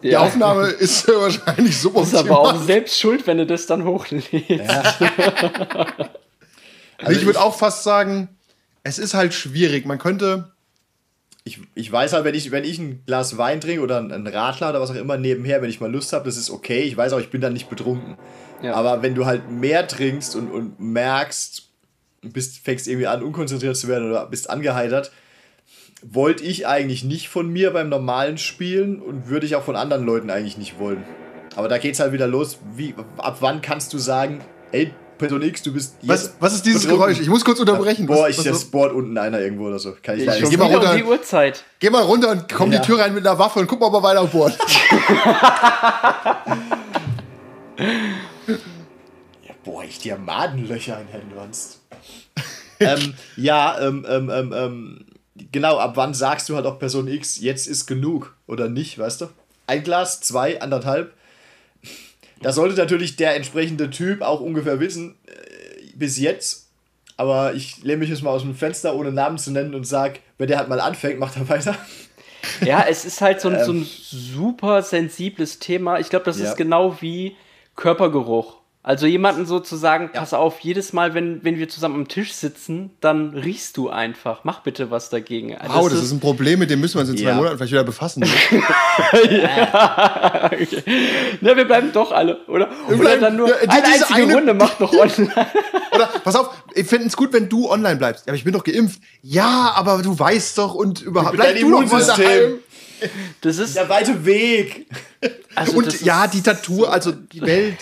Die ja. Aufnahme ist wahrscheinlich so Das ist aber auch selbst schuld, wenn du das dann hochlädst. Ja. also ich würde auch fast sagen, es ist halt schwierig. Man könnte. Ich, ich weiß halt, wenn ich, wenn ich ein Glas Wein trinke oder ein Radler oder was auch immer nebenher, wenn ich mal Lust habe, das ist okay. Ich weiß auch, ich bin dann nicht betrunken. Ja. Aber wenn du halt mehr trinkst und, und merkst, bist, fängst irgendwie an, unkonzentriert zu werden oder bist angeheitert, wollte ich eigentlich nicht von mir beim normalen Spielen und würde ich auch von anderen Leuten eigentlich nicht wollen. Aber da geht es halt wieder los. Wie, ab wann kannst du sagen, ey, Person X, du bist. Was, was ist dieses Geräusch? Ich muss kurz unterbrechen. Boah, ich, das bohrt unten einer irgendwo oder so. Kann ich, ich geh mal runter. Um die Uhrzeit. Geh mal runter und komm ja. die Tür rein mit einer Waffe und guck mal, ob er weiter bohrt. ja, boah, ich Diamantenlöcher in Händen sonst. ähm, ja, ähm, ähm, ähm, ähm genau, ab wann sagst du halt auch Person X, jetzt ist genug oder nicht, weißt du? Ein Glas, zwei, anderthalb. Da sollte natürlich der entsprechende Typ auch ungefähr wissen, äh, bis jetzt. Aber ich lehne mich jetzt mal aus dem Fenster, ohne Namen zu nennen und sage, wenn der halt mal anfängt, macht er weiter. Ja, es ist halt so ein, ähm, so ein super sensibles Thema. Ich glaube, das ja. ist genau wie Körpergeruch. Also jemanden sozusagen, ja. pass auf, jedes Mal, wenn, wenn wir zusammen am Tisch sitzen, dann riechst du einfach. Mach bitte was dagegen. Also wow, das, das ist, ein Problem, mit dem müssen wir uns in zwei ja. Monaten vielleicht wieder befassen. ja, okay. Na, wir bleiben doch alle, oder? Wir oder dann nur ja, die, eine einzige eine... Runde macht noch online. oder, pass auf, ich finde es gut, wenn du online bleibst. Ja, aber ich bin doch geimpft. Ja, aber du weißt doch und überhaupt. Bleib du doch mal daheim. Das ist der weite Weg. Also und ja, die Tattoo, also die Welt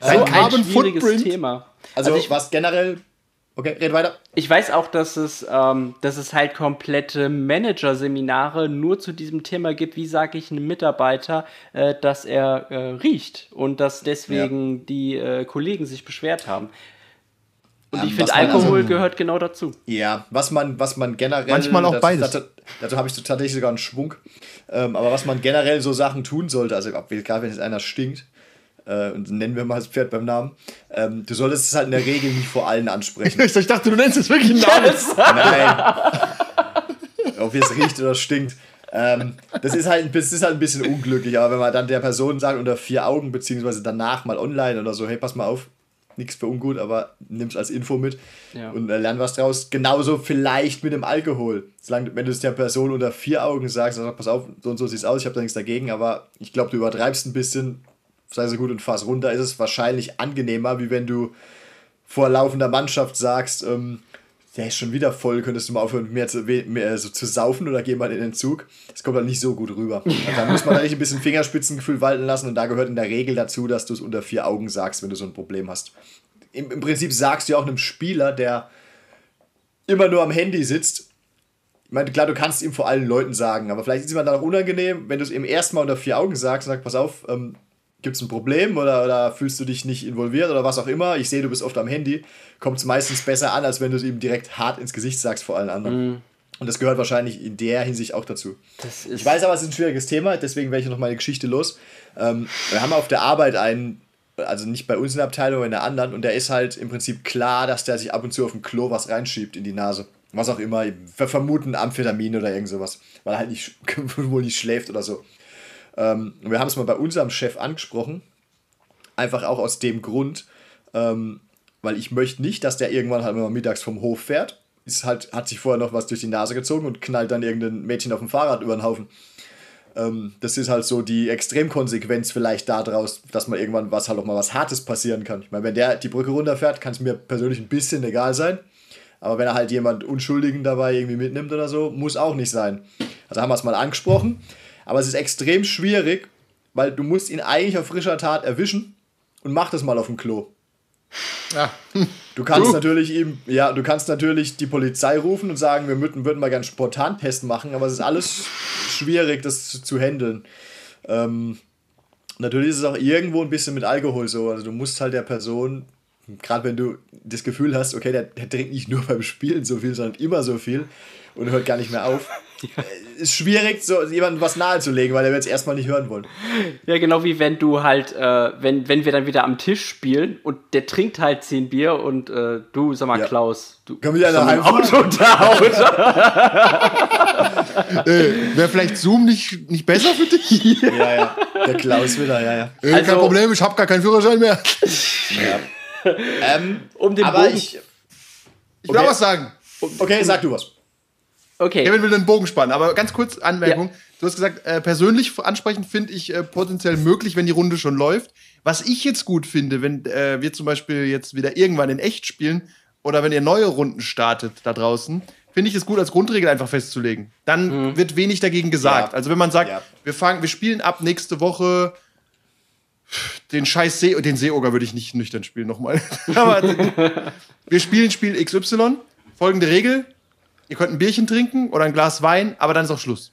Sein so Carbon ein schwieriges Footprint. Thema. Also, also ich, was generell. Okay, red weiter. Ich weiß auch, dass es, ähm, dass es halt komplette Manager-Seminare nur zu diesem Thema gibt, wie sage ich einem Mitarbeiter, äh, dass er äh, riecht und dass deswegen ja. die äh, Kollegen sich beschwert haben. Und ähm, ich finde, Alkohol also, gehört genau dazu. Ja, was man, was man generell. Manchmal auch das, beides. Dazu, dazu habe ich tatsächlich sogar einen Schwung. Ähm, aber was man generell so Sachen tun sollte, also egal wenn jetzt einer stinkt, äh, und nennen wir mal das Pferd beim Namen, ähm, du solltest es halt in der Regel nicht vor allen ansprechen. ich dachte, du nennst es wirklich einen Namen. Nein. Ob es riecht oder stinkt. Ähm, das, ist halt, das ist halt ein bisschen unglücklich, aber wenn man dann der Person sagt, unter vier Augen, beziehungsweise danach mal online oder so, hey, pass mal auf, nichts für ungut, aber nimm's als Info mit ja. und äh, lern was draus. Genauso vielleicht mit dem Alkohol. Solange, wenn du es der Person unter vier Augen sagst, dann sag, pass auf, so und so sieht es aus, ich habe da nichts dagegen, aber ich glaube, du übertreibst ein bisschen, sei so gut und fass runter, ist es wahrscheinlich angenehmer, wie wenn du vor laufender Mannschaft sagst, ähm, der ist schon wieder voll, könntest du mal aufhören, mehr zu, mehr so zu saufen oder geh mal in den Zug. Das kommt dann nicht so gut rüber. Also da muss man eigentlich ein bisschen Fingerspitzengefühl walten lassen und da gehört in der Regel dazu, dass du es unter vier Augen sagst, wenn du so ein Problem hast. Im, Im Prinzip sagst du auch einem Spieler, der immer nur am Handy sitzt, ich meine, klar, du kannst ihm vor allen Leuten sagen, aber vielleicht ist es ihm dann auch unangenehm, wenn du es ihm erstmal unter vier Augen sagst und sagst, pass auf, ähm, gibt es ein Problem oder, oder fühlst du dich nicht involviert oder was auch immer. Ich sehe, du bist oft am Handy. Kommt es meistens besser an, als wenn du es ihm direkt hart ins Gesicht sagst vor allen anderen. Mm. Und das gehört wahrscheinlich in der Hinsicht auch dazu. ich weiß aber, es ist ein schwieriges Thema, deswegen werde ich noch meine Geschichte los. Ähm, wir haben auf der Arbeit einen, also nicht bei uns in der Abteilung, aber in der anderen, und der ist halt im Prinzip klar, dass der sich ab und zu auf dem Klo was reinschiebt in die Nase. Was auch immer, wir vermuten Amphetamin oder irgend sowas, weil er halt nicht, wohl nicht schläft oder so. Ähm, wir haben es mal bei unserem Chef angesprochen. Einfach auch aus dem Grund, ähm, weil ich möchte nicht, dass der irgendwann halt mal mittags vom Hof fährt. Ist halt, hat sich vorher noch was durch die Nase gezogen und knallt dann irgendein Mädchen auf dem Fahrrad über den Haufen. Ähm, das ist halt so die Extremkonsequenz vielleicht daraus, dass man irgendwann was halt auch mal was Hartes passieren kann. Ich meine, wenn der die Brücke runterfährt, kann es mir persönlich ein bisschen egal sein. Aber wenn er halt jemand Unschuldigen dabei irgendwie mitnimmt oder so, muss auch nicht sein. Also haben wir es mal angesprochen. Aber es ist extrem schwierig, weil du musst ihn eigentlich auf frischer Tat erwischen und mach das mal auf dem Klo. Ja. Du kannst uh. natürlich ihm, ja, du kannst natürlich die Polizei rufen und sagen, wir würden, würden mal gerne spontan Test machen, aber es ist alles schwierig, das zu, zu handeln. Ähm, natürlich ist es auch irgendwo ein bisschen mit Alkohol so. Also du musst halt der Person, gerade wenn du das Gefühl hast, okay, der, der trinkt nicht nur beim Spielen so viel, sondern immer so viel und hört gar nicht mehr auf. Ja. Ist schwierig, so jemandem was nahezulegen, weil er wird es erstmal nicht hören wollen. Ja, genau wie wenn du halt, äh, wenn, wenn wir dann wieder am Tisch spielen und der trinkt halt zehn Bier und äh, du, sag mal, ja. Klaus, du Komm wieder nach Hause. Auto da, äh, Wäre vielleicht Zoom nicht, nicht besser für dich? ja, ja. Der Klaus wieder, ja, ja. Äh, also, kein Problem, ich habe gar keinen Führerschein mehr. ja. ähm, um den aber Bogen. ich. Ich will okay. auch was sagen. Okay, sag du was. Okay. Kevin will den Bogen spannen, aber ganz kurz Anmerkung. Ja. Du hast gesagt, äh, persönlich ansprechen finde ich äh, potenziell möglich, wenn die Runde schon läuft. Was ich jetzt gut finde, wenn äh, wir zum Beispiel jetzt wieder irgendwann in echt spielen oder wenn ihr neue Runden startet da draußen, finde ich es gut, als Grundregel einfach festzulegen. Dann mhm. wird wenig dagegen gesagt. Ja. Also wenn man sagt, ja. wir fangen, wir spielen ab nächste Woche den scheiß See, den Seeoger würde ich nicht nüchtern spielen nochmal. Aber wir spielen Spiel XY. Folgende Regel: ihr könnt ein Bierchen trinken oder ein Glas Wein, aber dann ist auch Schluss.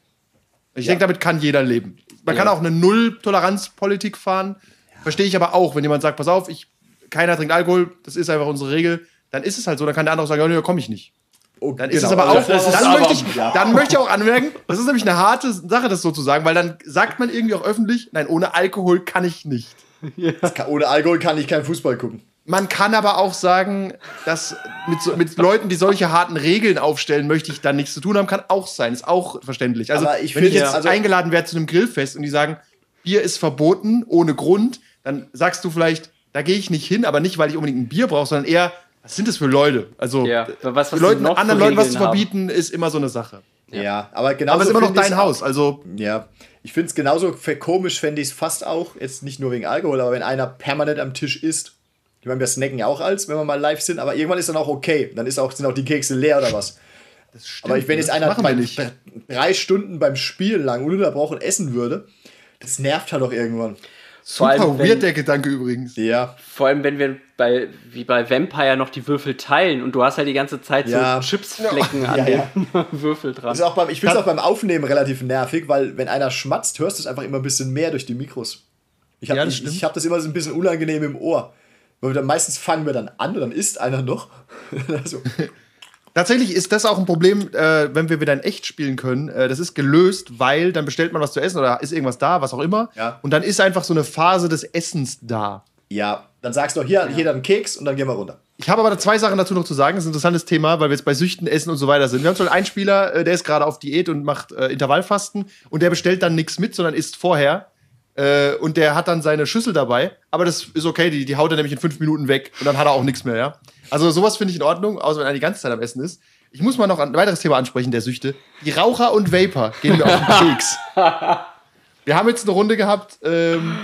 Ich ja. denke, damit kann jeder leben. Man ja. kann auch eine Null-Toleranz-Politik fahren. Ja. Verstehe ich aber auch, wenn jemand sagt, pass auf, ich, keiner trinkt Alkohol, das ist einfach unsere Regel, dann ist es halt so. Dann kann der andere sagen, ja, nee, da komme ich nicht. Oh, dann ist genau. es aber auch, dann, aber, möchte ich, ja. dann möchte ich auch anmerken, das ist nämlich eine harte Sache, das so zu sagen, weil dann sagt man irgendwie auch öffentlich, nein, ohne Alkohol kann ich nicht. Ja. Kann, ohne Alkohol kann ich keinen Fußball gucken. Man kann aber auch sagen, dass mit, so, mit Leuten, die solche harten Regeln aufstellen, möchte ich dann nichts zu tun haben, kann auch sein. Ist auch verständlich. Also, aber ich wenn ich jetzt also eingeladen werde zu einem Grillfest und die sagen, Bier ist verboten, ohne Grund, dann sagst du vielleicht, da gehe ich nicht hin, aber nicht, weil ich unbedingt ein Bier brauche, sondern eher, was sind das für Leute? Also, ja. was, was Leuten, anderen Leuten was zu verbieten, haben. ist immer so eine Sache. Ja, ja aber genau. Aber es ist immer noch dein Haus, also. Ja. Ich finde es genauso komisch, fände ich es fast auch, jetzt nicht nur wegen Alkohol, aber wenn einer permanent am Tisch isst ich meine, wir snacken ja auch als, wenn wir mal live sind, aber irgendwann ist dann auch okay. Dann ist auch, sind auch die Kekse leer oder was. Das stimmt, aber wenn jetzt einer bei, drei Stunden beim Spiel lang ununterbrochen essen würde, das nervt halt auch irgendwann. Super allem, weird der Gedanke übrigens. Ja. Vor allem, wenn wir bei, wie bei Vampire noch die Würfel teilen und du hast halt die ganze Zeit ja. so Chipsflecken ja. an ja, den Würfel dran. Das ist auch beim, ich finde es auch beim Aufnehmen relativ nervig, weil wenn einer schmatzt, hörst du es einfach immer ein bisschen mehr durch die Mikros. Ich habe ich, ich hab das immer so ein bisschen unangenehm im Ohr. Weil wir dann meistens fangen wir dann an und dann isst einer noch. also. Tatsächlich ist das auch ein Problem, äh, wenn wir wieder in echt spielen können. Äh, das ist gelöst, weil dann bestellt man was zu essen oder ist irgendwas da, was auch immer. Ja. Und dann ist einfach so eine Phase des Essens da. Ja, dann sagst du hier, ja. jeder einen Keks und dann gehen wir runter. Ich habe aber zwei Sachen dazu noch zu sagen. Das ist ein interessantes Thema, weil wir jetzt bei Süchten, Essen und so weiter sind. Wir haben zum Beispiel einen Spieler, äh, der ist gerade auf Diät und macht äh, Intervallfasten und der bestellt dann nichts mit, sondern isst vorher. Äh, und der hat dann seine Schüssel dabei, aber das ist okay, die, die haut er nämlich in fünf Minuten weg und dann hat er auch nichts mehr, ja. Also sowas finde ich in Ordnung, außer wenn er die ganze Zeit am Essen ist. Ich muss mal noch ein weiteres Thema ansprechen, der Süchte. Die Raucher und Vapor gehen mir auf den Keks. Wir haben jetzt eine Runde gehabt, ähm,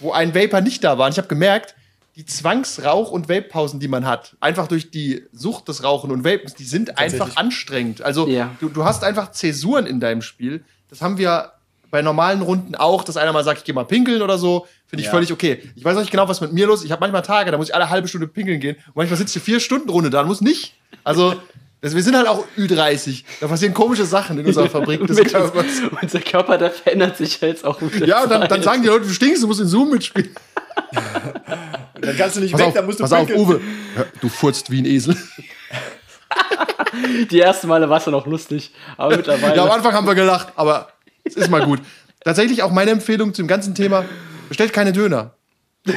wo ein Vapor nicht da war. Und ich habe gemerkt, die Zwangsrauch- und Vape-Pausen, die man hat, einfach durch die Sucht des Rauchen und Vapens, die sind einfach anstrengend. Also ja. du, du hast einfach Zäsuren in deinem Spiel. Das haben wir bei normalen Runden auch, dass einer mal sagt, ich gehe mal pinkeln oder so, finde ich ja. völlig okay. Ich weiß nicht genau, was mit mir los ist. Ich habe manchmal Tage, da muss ich alle halbe Stunde pinkeln gehen. Und manchmal sitze ich vier Stunden Runde da und muss nicht. Also, das, wir sind halt auch Ü30. Da passieren komische Sachen in unserer Fabrik des Körpers. Unser Körper, der verändert sich jetzt auch. Ja, und dann, dann, sagen die Leute, du stinkst, du musst in Zoom mitspielen. dann kannst du nicht pass weg, auf, dann musst du Pass pinkeln. auf, Uwe. Du furzt wie ein Esel. Die ersten Male war es dann auch lustig, aber mittlerweile. Ja, am Anfang haben wir gelacht, aber es ist mal gut. Tatsächlich auch meine Empfehlung zum ganzen Thema: bestellt keine Döner.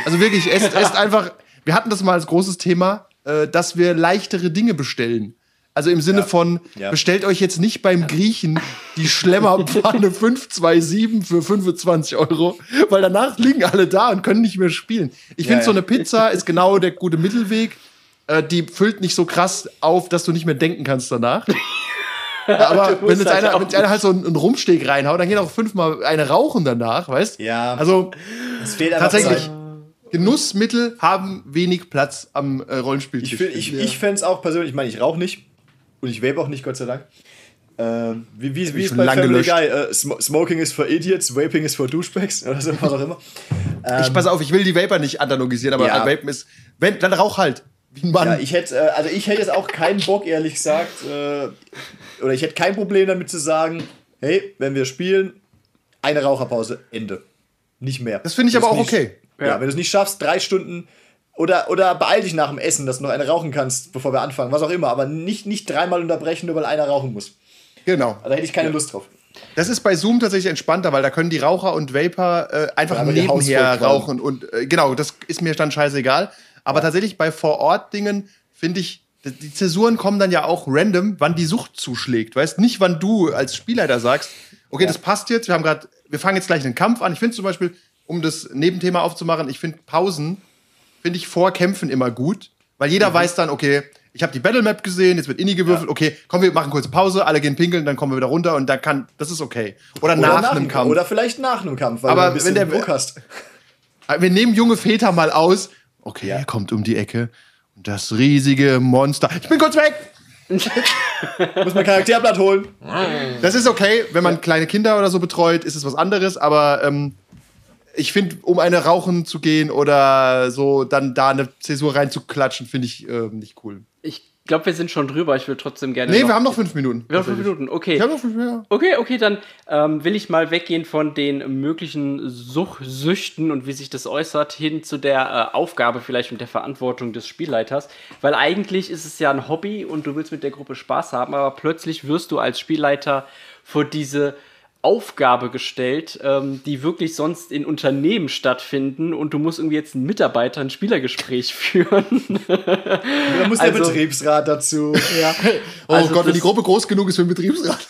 Also wirklich, esst, esst einfach. Wir hatten das mal als großes Thema, äh, dass wir leichtere Dinge bestellen. Also im Sinne ja. von, ja. bestellt euch jetzt nicht beim Griechen die Schlemmerpfanne 527 für 25 Euro, weil danach liegen alle da und können nicht mehr spielen. Ich ja, finde, so eine Pizza ist genau der gute Mittelweg. Äh, die füllt nicht so krass auf, dass du nicht mehr denken kannst danach. aber wenn jetzt halt einer, wenn einer halt so einen Rumsteg reinhaut, dann gehen auch fünfmal eine rauchen danach, weißt? Ja. Also tatsächlich. Zeit. Genussmittel haben wenig Platz am äh, Rollenspieltisch. Ich, ich, ja. ich fände es auch persönlich, ich meine, ich rauche nicht und ich vape auch nicht, Gott sei Dank. Äh, wie wie, wie ist bei Family Guy? Äh, Smoking ist für Idiots, Vaping ist für Douchebags oder so, was auch immer. Ähm, ich pass auf, ich will die Vapor nicht antalogisieren, aber ja. Vapen ist, wenn, dann rauch halt. Wie ein Mann. Ja, ich hätte, äh, also ich hätte jetzt auch keinen Bock, ehrlich gesagt, äh, oder ich hätte kein Problem damit zu sagen, hey, wenn wir spielen, eine Raucherpause, Ende. nicht mehr. Das finde ich Wenn aber auch nicht- okay. Ja, Ja. wenn du es nicht schaffst, drei Stunden oder, oder beeil dich nach dem Essen, dass du noch eine rauchen kannst, bevor wir anfangen, was auch immer, aber nicht, nicht dreimal unterbrechen, nur weil einer rauchen muss. Genau. Da hätte ich keine Lust drauf. Das ist bei Zoom tatsächlich entspannter, weil da können die Raucher und Vapor äh, einfach Ja, nebenher rauchen und äh, genau, das ist mir dann scheißegal. Aber tatsächlich bei Vor-Ort-Dingen finde ich, die Zäsuren kommen dann ja auch random, wann die Sucht zuschlägt. Weißt nicht, wann du als Spielleiter sagst, okay, das passt jetzt, wir haben gerade, wir fangen jetzt gleich einen Kampf an. Ich finde zum Beispiel, um das Nebenthema aufzumachen, ich finde Pausen, finde ich vor Kämpfen immer gut, weil Mhm. jeder weiß dann, okay, ich habe die Battle Map gesehen, jetzt wird Inni gewürfelt, okay, komm, wir machen kurze Pause, alle gehen pinkeln, dann kommen wir wieder runter und dann kann, das ist okay. Oder, Oder nach, einem Kampf. Oder vielleicht nach einem Kampf, weil Aber du ein bisschen wenn der- Druck hast. wir nehmen junge Väter mal aus. Okay, er kommt um die Ecke das riesige Monster. Ich bin kurz weg. Muss mein Charakterblatt holen. Das ist okay, wenn man kleine Kinder oder so betreut, ist es was anderes, aber ähm, ich finde, um eine rauchen zu gehen oder so, dann da eine Zäsur reinzuklatschen, finde ich ähm, nicht cool. Ich glaube, wir sind schon drüber. Ich will trotzdem gerne. Nee, noch wir haben noch fünf Minuten. Wir haben fünf Minuten, okay. Wir haben noch fünf Minuten. Okay, okay, dann ähm, will ich mal weggehen von den möglichen Such Süchten und wie sich das äußert, hin zu der äh, Aufgabe vielleicht und der Verantwortung des Spielleiters. Weil eigentlich ist es ja ein Hobby und du willst mit der Gruppe Spaß haben, aber plötzlich wirst du als Spielleiter vor diese Aufgabe gestellt, ähm, die wirklich sonst in Unternehmen stattfinden und du musst irgendwie jetzt einen Mitarbeiter ein Spielergespräch führen. Da muss der Also- Betriebsrat dazu. ja. Oh Also Gott, wenn die Gruppe groß genug ist für den Betriebsrat.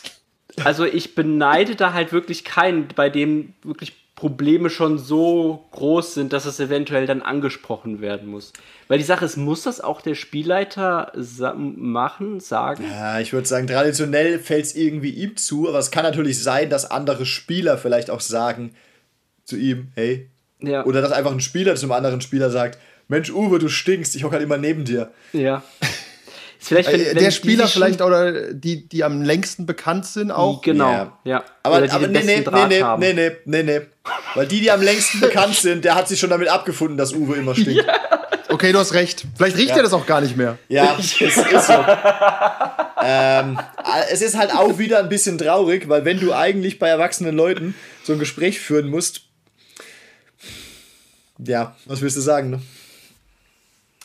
Also ich beneide da halt wirklich keinen, bei dem wirklich Probleme schon so groß sind, dass es eventuell dann angesprochen werden muss. Weil die Sache ist, muss das auch der Spielleiter sa machen, sagen? Ja, ich würde sagen, traditionell fällt es irgendwie ihm zu, aber es kann natürlich sein, dass andere Spieler vielleicht auch sagen zu ihm, hey. Ja. Oder dass einfach ein Spieler zum anderen Spieler sagt, Mensch, Uwe, du stinkst, ich hocke halt immer neben dir. Ja. Vielleicht, wenn- Äh, wenn der Spieler vielleicht oder die, die am längsten bekannt sind auch. Genau, Ja. ja. Aber, Oder die aber nee, nee, besten Draht nee, haben. nee, nee, nee, nee. Weil die, die am längsten bekannt sind, der hat sich schon damit abgefunden, dass Uwe immer stinkt. Okay, du hast recht. Vielleicht riecht er das auch gar nicht mehr. Ja, es ist so. ähm, es ist halt auch wieder ein bisschen traurig, weil wenn du eigentlich bei erwachsenen Leuten so ein Gespräch führen musst, ja, was willst du sagen? Ne?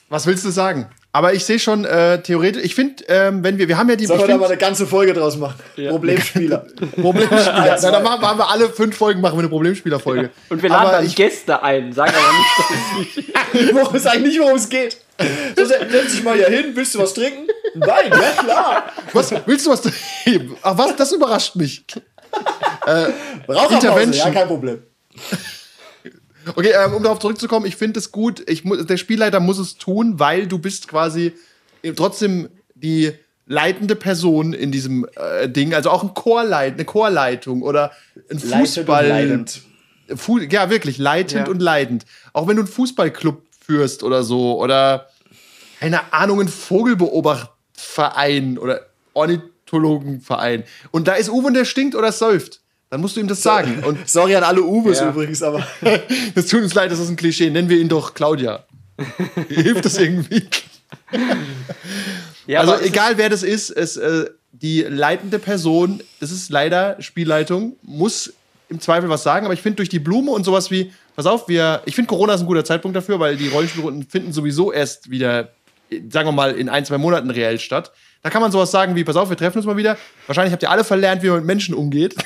Was willst du sagen? Aber ich sehe schon, äh, theoretisch, ich finde, ähm, wenn wir, wir haben ja die Sollen ich wir da mal eine ganze Folge draus machen? Problemspieler. Problemspieler. Na, dann machen, machen wir alle fünf Folgen machen wir eine Problemspielerfolge. Und wir laden Aber dann ich, Gäste ein, sagen aber nicht, dass es nicht. Worum es eigentlich nicht, worum es geht. So, setz dich mal hier hin, willst du was trinken? Nein, ja klar. was, willst du was? Ach was, das überrascht mich. Raucherpause, Intervention. ja, kein Problem. Okay, ähm, um darauf zurückzukommen, ich finde es gut. Ich, der Spielleiter muss es tun, weil du bist quasi trotzdem die leitende Person in diesem äh, Ding. Also auch ein Chorleit, eine Chorleitung oder ein Leitend und Fußball. leidend. Fu ja, wirklich, leitend Ja. und leidend. Auch wenn du einen Fußballclub führst oder so oder keine Ahnung, einen Vogelbeobachtverein oder Ornithologenverein. Und da ist Uwe und der stinkt oder säuft. Dann musst du ihm das sagen. Und Sorry an alle Uwes Ja. übrigens, aber es tut uns leid, das ist ein Klischee. Nennen wir ihn doch Claudia. Hilft das irgendwie? Ja, also egal wer das ist, es, äh, die leitende Person, das ist leider Spielleitung, muss im Zweifel was sagen, aber ich finde durch die Blume und sowas wie, pass auf, wir, ich finde Corona ist ein guter Zeitpunkt dafür, weil die Rollenspielrunden finden sowieso erst wieder, sagen wir mal, in ein, zwei Monaten reell statt. Da kann man sowas sagen wie, pass auf, wir treffen uns mal wieder. Wahrscheinlich habt ihr alle verlernt, wie man mit Menschen umgeht.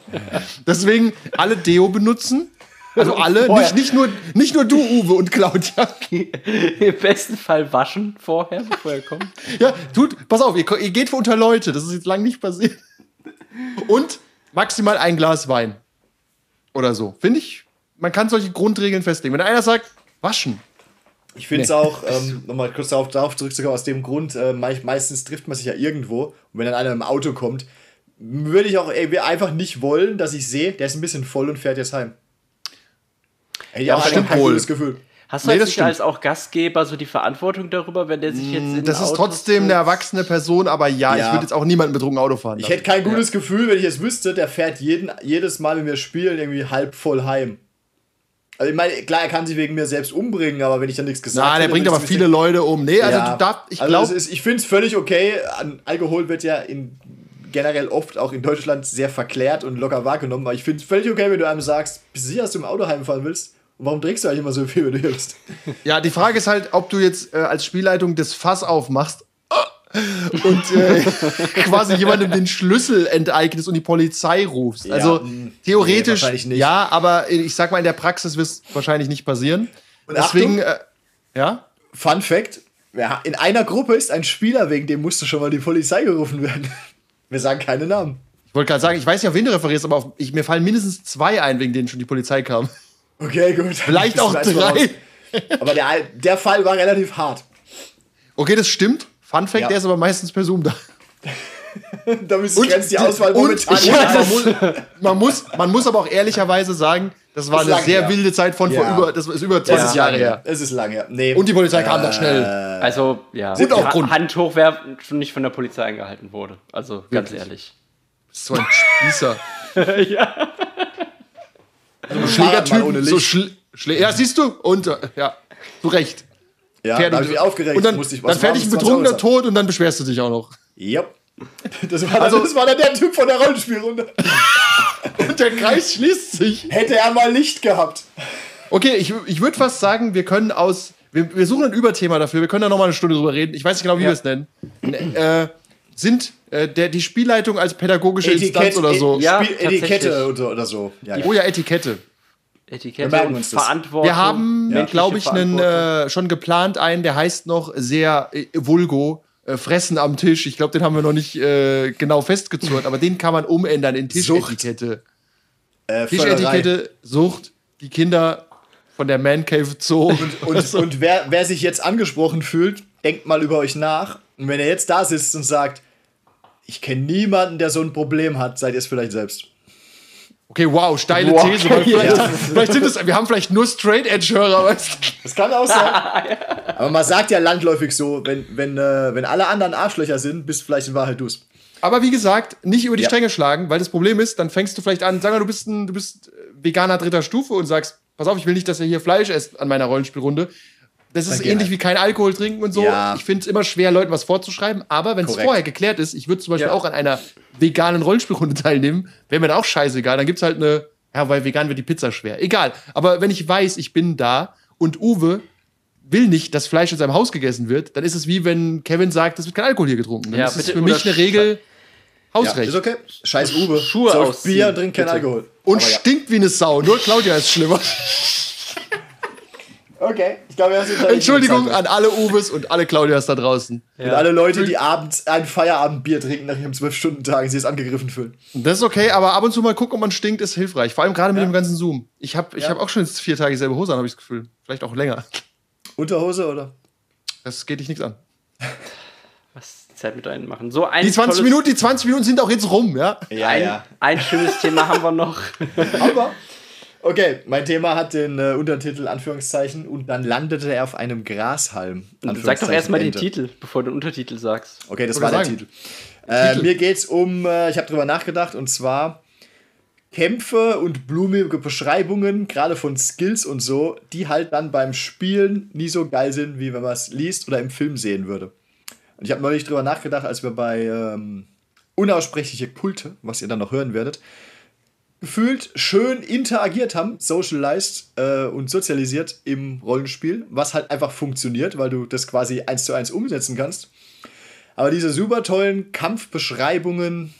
Deswegen alle Deo benutzen. Also alle, nicht, nicht, nur, nicht nur du, Uwe und Claudia. Im besten Fall waschen vorher, bevor er kommt. Ja, tut, pass auf, ihr, ihr geht unter Leute, das ist jetzt lang nicht passiert. Und maximal ein Glas Wein. Oder so. Finde ich, man kann solche Grundregeln festlegen. Wenn einer sagt, waschen. Ich finde es auch, ähm, nochmal kurz darauf, darauf zurückzukommen, aus dem Grund, äh, mei- meistens trifft man sich ja irgendwo und wenn dann einer im Auto kommt, würde ich auch ey, einfach nicht wollen, dass ich sehe, der ist ein bisschen voll und fährt jetzt heim. Ey, ja, das auch stimmt kein wohl. gutes Gefühl. Hast du Nee, jetzt das nicht stimmt. als auch Gastgeber so die Verantwortung darüber, wenn der sich jetzt in Das ist Auto trotzdem eine erwachsene Person, aber ja, Ja. ich würde jetzt auch niemanden betrunken Auto fahren. Ich hätte kein gutes Gefühl, wenn ich es wüsste, der fährt jeden, jedes Mal, wenn wir spielen, irgendwie halb voll heim. Also ich meine, klar, er kann sich wegen mir selbst umbringen, aber wenn ich dann nichts gesagt Na, der bringt aber viele Leute um. Nee, also Ja. du darfst, ich also glaube, ist- ich finde es völlig okay. An Alkohol wird ja in generell oft auch in Deutschland sehr verklärt und locker wahrgenommen. Aber ich finde es völlig okay, wenn du einem sagst, bist du sicher, dass du im Auto heimfahren willst? Und warum trinkst du eigentlich immer so viel, wenn du hier bist? Ja, die Frage ist halt, ob du jetzt äh, als Spielleitung das Fass aufmachst und äh, quasi jemandem den Schlüssel enteignest und die Polizei rufst. Ja, also mh, theoretisch nee, ja, aber ich sag mal, in der Praxis wird es wahrscheinlich nicht passieren. Und Deswegen, Achtung, äh, ja. Fun Fact: ja, In einer Gruppe ist ein Spieler, wegen dem musste schon mal die Polizei gerufen werden. Wir sagen keine Namen. Ich wollte gerade sagen, ich weiß nicht, auf wen du referierst, aber auf, ich, mir fallen mindestens zwei ein, wegen denen schon die Polizei kam. Okay, gut. Vielleicht auch drei. Aber der, der Fall war relativ hart. Okay, das stimmt. Fun Fact, Ja. der ist aber meistens per Zoom da. Da grenzt die Auswahl und momentan. ich, Ja, man, muss, man, muss, man muss aber auch ehrlicherweise sagen, das war eine lang sehr her. wilde Zeit von vor Ja. über, das ist über Es 20 ist Jahre her. Es ist lange her. Nee. Und die Polizei kam doch schnell. Also, ja. Sind auch Grund. Hand hoch, wer schon nicht von der Polizei eingehalten wurde. Also, ganz Wirklich? ehrlich. So ein Spießer. So ein Schlägertyp. ohne So Licht. Schl Schlä ja, siehst du? Und, äh, ja, zu Recht. Ja, da hab ich mich aufgeregt. Und dann, musste ich dann was fertig warmes 20 betrunkener Euro tot und dann beschwerst du dich auch noch. Yep. Das war, dann, Also- das war dann der Typ von der Rollenspielrunde. Und der Kreis schließt sich. Hätte er mal Licht gehabt. Okay, ich, ich würde fast sagen, wir können aus. Wir, wir suchen ein Überthema dafür. Wir können da nochmal eine Stunde drüber reden. Ich weiß nicht genau, wie wir es nennen. Äh, sind äh, der, die Spielleitung als pädagogische Instanz oder so? Ja, Spiel Etikette oder, oder so. Ja, Oh ja, Etikette. Etikette Wir und uns das. Verantwortung. Wir haben, menschliche glaube ich, einen, äh, schon geplant einen, der heißt noch sehr äh, vulgo. Äh, Fressen am Tisch. Ich glaube, den haben wir noch nicht äh, genau festgezurrt, aber den kann man umändern in Tischetikette. äh, Völlerei. Tischetikette, Sucht, die Kinder von der Man Cave Zoo. Und, und wer, wer sich jetzt angesprochen fühlt, denkt mal über euch nach. Und wenn er jetzt da sitzt und sagt, ich kenne niemanden, der so ein Problem hat, seid ihr es vielleicht selbst. Okay, wow, steile Wow. These. Weil vielleicht, Ja. vielleicht sind es, wir haben vielleicht nur Straight Edge-Hörer, weißt du? Das kann auch sein. Aber man sagt ja landläufig so, wenn, wenn, äh, wenn alle anderen Arschlöcher sind, bist vielleicht in Wahrheit du's. Aber wie gesagt, nicht über die Ja. Stränge schlagen, weil das Problem ist, dann fängst du vielleicht an, sag mal, du bist ein, du bist Veganer dritter Stufe und sagst, pass auf, ich will nicht, dass ihr hier Fleisch esst an meiner Rollenspielrunde. Das ist ähnlich halt. wie kein Alkohol trinken und so. Ja. Ich finde es immer schwer, Leuten was vorzuschreiben, aber wenn es vorher geklärt ist, ich würde zum Beispiel Ja. auch an einer veganen Rollenspielrunde teilnehmen, wäre mir da auch scheißegal. Dann gibt's halt eine, ja, weil vegan wird die Pizza schwer. Egal. Aber wenn ich weiß, ich bin da und Uwe will nicht, dass Fleisch in seinem Haus gegessen wird, dann ist es wie wenn Kevin sagt, es wird kein Alkohol hier getrunken. Dann Ja, ist es bitte für mich eine Regel Ja, Hausrecht. ist okay. Scheiß Uwe. Schuhe ausziehen, Bier und trinkt kein. Alkohol. Und ja. stinkt wie eine Sau. Nur Claudia ist schlimmer. Okay, ich glaube, wir haben es Entschuldigung an alle Uwes und alle Claudias da draußen. Und alle Leute, die abends ein Feierabendbier trinken nach ihrem 12-Stunden-Tag und sich jetzt angegriffen fühlen. Das ist okay, aber ab und zu mal gucken, ob man stinkt, ist hilfreich. Vor allem gerade mit dem ganzen Zoom. Ich habe ich Ja. hab auch schon jetzt vier Tage dieselbe Hose an, habe ich das Gefühl. Vielleicht auch länger. Unterhose oder? Das geht dich nichts an. Was Zeit mit einem machen. So ein Die 20 tolles- Minuten, die 20 Minuten sind auch jetzt rum, ja? Ja, ein, ein schönes Thema haben wir noch. Aber. Okay, mein Thema hat den äh, Untertitel Anführungszeichen und dann landete er auf einem Grashalm. Sag doch erstmal den. Titel, bevor du den Untertitel sagst. Okay, das Oder war der sagen. Titel. Äh, Titel. mir geht's um, äh, ich habe drüber nachgedacht, und zwar Kämpfe und blumige Beschreibungen, gerade von Skills und so, die halt dann beim Spielen nie so geil sind, wie wenn man es liest oder im Film sehen würde. Und ich habe neulich drüber nachgedacht, als wir bei ähm, Unaussprechliche Kulte, was ihr dann noch hören werdet, gefühlt schön interagiert haben, socialized äh, und sozialisiert im Rollenspiel, was halt einfach funktioniert, weil du das quasi eins zu eins umsetzen kannst. Aber diese super tollen Kampfbeschreibungen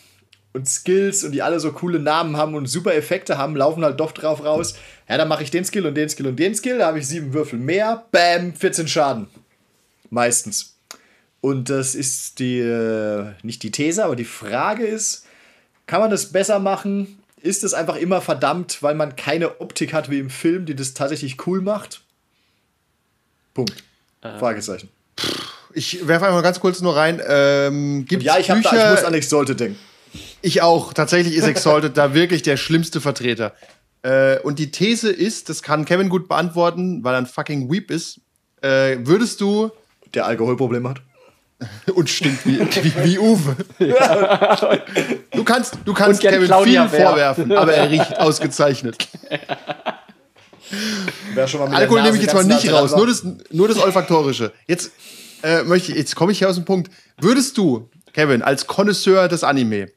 und Skills und die alle so coole Namen haben und super Effekte haben, laufen halt doch drauf raus. Ja, dann mache ich den Skill und den Skill und den Skill, da habe ich sieben Würfel mehr, bam, 14 Schaden. Meistens. Und das ist die, äh, nicht die These, aber die Frage ist, kann man das besser machen? Ist es einfach immer verdammt, weil man keine Optik hat wie im Film, die das tatsächlich cool macht? Punkt. Fragezeichen. Ich werfe einmal ganz kurz nur rein. Ähm, gibt's Ja, ich, hab da, Bücher, ich muss an Exolte denken. Ich auch. Tatsächlich ist Exalted da wirklich der schlimmste Vertreter. Äh, und die These ist, das kann Kevin gut beantworten, weil er ein fucking Weep ist. Äh, würdest du Der Alkoholprobleme hat. und stinkt wie, wie, wie Uwe. Du kannst, du kannst Kevin Claudia viel Bär. vorwerfen, aber er riecht ausgezeichnet. Wer schon mal mit der Alkohol nehme ich jetzt mal nicht raus, nur das, nur das Olfaktorische. Jetzt äh, möchte ich, jetzt komme ich hier aus dem Punkt. Würdest du, Kevin, als Connoisseur des Anime,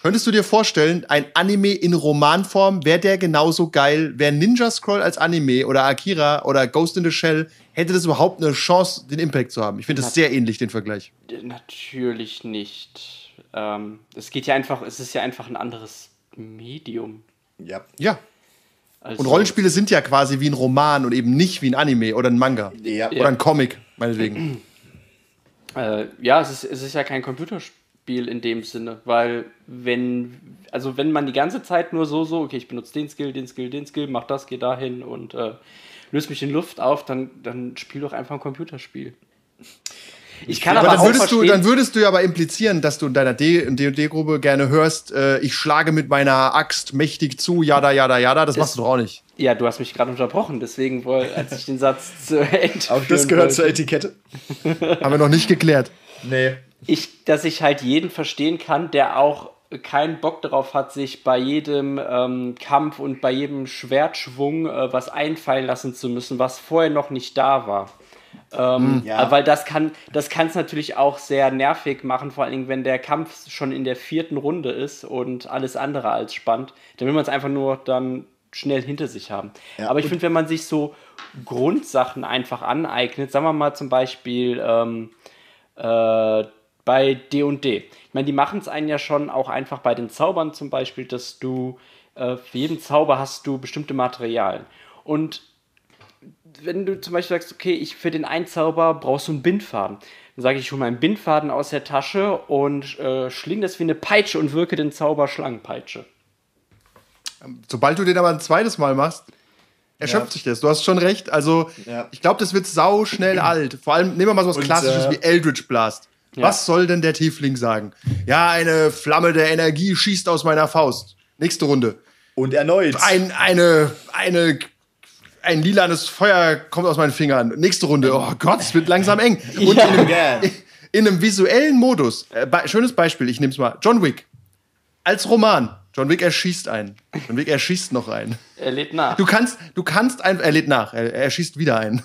Könntest du dir vorstellen, ein Anime in Romanform, wäre der genauso geil? Wäre Ninja Scroll als Anime oder Akira oder Ghost in the Shell, hätte das überhaupt eine Chance, den Impact zu haben? Ich finde das sehr ähnlich, den Vergleich. Natürlich nicht. Ähm, es geht ja einfach, es ist ja einfach ein anderes Medium. Ja. Ja. Also, Und Rollenspiele sind ja quasi wie ein Roman und eben nicht wie ein Anime oder ein Manga. Ja. Oder ein Comic, meinetwegen. Äh, ja, es ist, es ist ja kein Computerspiel in dem Sinne, weil wenn, also wenn man die ganze Zeit nur so, so, okay, ich benutze den Skill, den Skill, den Skill, mach das, geh dahin und äh, löse mich in Luft auf, dann, dann spiel doch einfach ein Computerspiel. Ich kann Aber aber, dann auch würdest, du, dann würdest du ja aber implizieren, dass du in deiner D&D-Gruppe gerne hörst, äh, ich schlage mit meiner Axt mächtig zu, jada, jada, jada. Das machst du doch auch nicht. ja, du hast mich gerade unterbrochen, deswegen, als ich den Satz zu Ende Auch das gehört wollte. zur Etikette. Haben wir noch nicht geklärt. Nee. Ich, dass ich halt jeden verstehen kann, der auch keinen Bock darauf hat, sich bei jedem ähm, Kampf und bei jedem Schwertschwung äh, was einfallen lassen zu müssen, was vorher noch nicht da war. Ähm, Ja. Weil das kann das kann es natürlich auch sehr nervig machen, vor allen Dingen, wenn der Kampf schon in der vierten Runde ist und alles andere als spannend. Dann will man es einfach nur dann schnell hinter sich haben. Ja, Aber ich finde, wenn man sich so Grundsachen einfach aneignet, sagen wir mal zum Beispiel ähm, äh, bei D&D. Ich meine, die machen es einen ja schon auch einfach bei den Zaubern zum Beispiel, dass du äh, für jeden Zauber hast du bestimmte Materialien. Und wenn du zum Beispiel sagst, okay, ich für den einen Zauber brauchst du einen Bindfaden, dann sage ich, ich hole meinen Bindfaden aus der Tasche und äh, schling das wie eine Peitsche und wirke den Zauber Schlangenpeitsche. Sobald du den aber ein zweites Mal machst, erschöpft Ja. sich das. Du hast schon recht. Also, Ja. ich glaube, das wird sau schnell alt. Vor allem, nehmen wir mal so was Und, Klassisches äh, wie Eldritch Blast. Was soll denn der Tiefling sagen? Ja, eine Flamme der Energie schießt aus meiner Faust. Nächste Runde. Und erneut. Ein, eine, eine, ein lilanes Feuer kommt aus meinen Fingern. Nächste Runde. Oh Gott, es wird langsam eng. Und in, einem, Ja. in einem visuellen Modus. Äh, be- schönes Beispiel, ich nehme es mal. John Wick. Als Roman. John Wick erschießt einen. John Wick erschießt noch einen. Er lädt nach. Du kannst, du kannst einfach, er lädt nach, er, er schießt wieder ein.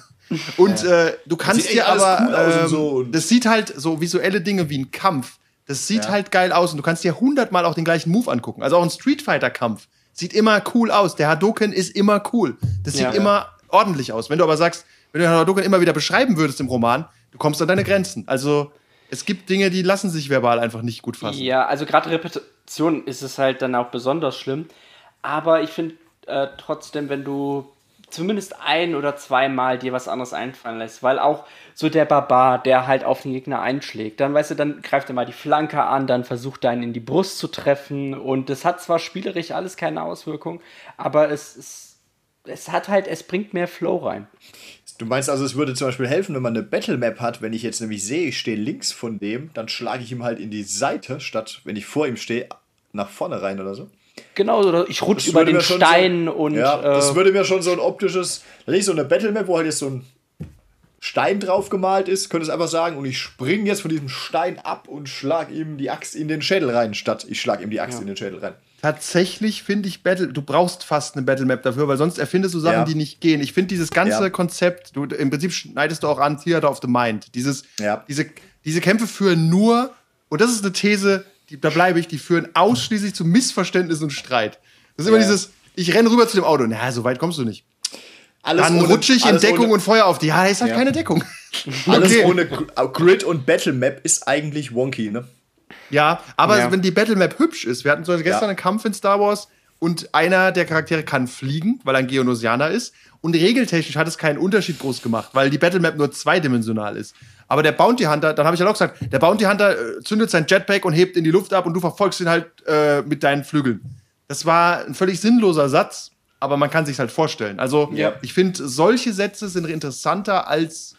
Und äh, du kannst dir aber, cool ähm, so das sieht halt so visuelle Dinge wie ein Kampf. Das sieht Ja. halt geil aus und du kannst dir hundertmal auch den gleichen Move angucken. Also auch ein Street Fighter Kampf sieht immer cool aus. Der Hadouken ist immer cool. Das sieht Ja. immer ordentlich aus. Wenn du aber sagst, wenn du den Hadouken immer wieder beschreiben würdest im Roman, du kommst an deine Grenzen. Also es gibt Dinge, die lassen sich verbal einfach nicht gut fassen. Ja, also gerade Repetition ist es halt dann auch besonders schlimm. Aber ich finde äh, trotzdem, wenn du zumindest ein oder zweimal dir was anderes einfallen lässt, weil auch so der Barbar, der halt auf den Gegner einschlägt, dann weißt du, dann greift er mal die Flanke an, dann versucht er einen in die Brust zu treffen und das hat zwar spielerisch alles keine Auswirkung, aber es, es, es hat halt, es bringt mehr Flow rein. Du meinst also, es würde zum Beispiel helfen, wenn man eine Battle Map hat, wenn ich jetzt nämlich sehe, ich stehe links von dem, dann schlage ich ihm halt in die Seite, statt wenn ich vor ihm stehe, nach vorne rein oder so. Genau, oder ich rutsche Das über den Stein so, und Ja, das äh, würde mir schon so ein optisches, ich so eine Battle Map, wo halt jetzt so ein Stein drauf gemalt ist, könnte es einfach sagen, und ich springe jetzt von diesem Stein ab und schlag ihm die Axt in den Schädel rein, statt ich schlag ihm die Axt in den Schädel rein. Tatsächlich finde ich Battle, du brauchst fast eine Battle Map dafür, weil sonst erfindest du Sachen, Ja. die nicht gehen. Ich finde dieses ganze Ja. Konzept, du im Prinzip schneidest du auch an Theater of the Mind. Dieses, Ja. diese, diese Kämpfe führen nur, und das ist eine These, die, da bleibe ich, die führen ausschließlich zu Missverständnissen und Streit. Das ist immer Ja. dieses, ich renne rüber zu dem Auto, na, so weit kommst du nicht. Alles Dann rutsche ich in Deckung ohne, und Feuer auf die. Ja, ist halt Ja. keine Deckung. Alles Okay. ohne Gr- Grid und Battle Map ist eigentlich wonky, ne? Ja, aber Ja. wenn die Battlemap hübsch ist, wir hatten so gestern Ja. einen Kampf in Star Wars und einer der Charaktere kann fliegen, weil er ein Geonosianer ist. Und regeltechnisch hat es keinen Unterschied groß gemacht, weil die Battlemap nur zweidimensional ist. Aber der Bounty Hunter, dann habe ich ja auch gesagt, der Bounty Hunter äh, zündet sein Jetpack und hebt in die Luft ab und du verfolgst ihn halt äh, mit deinen Flügeln. Das war ein völlig sinnloser Satz, aber man kann sich halt vorstellen. Also Ja. ich finde, solche Sätze sind interessanter als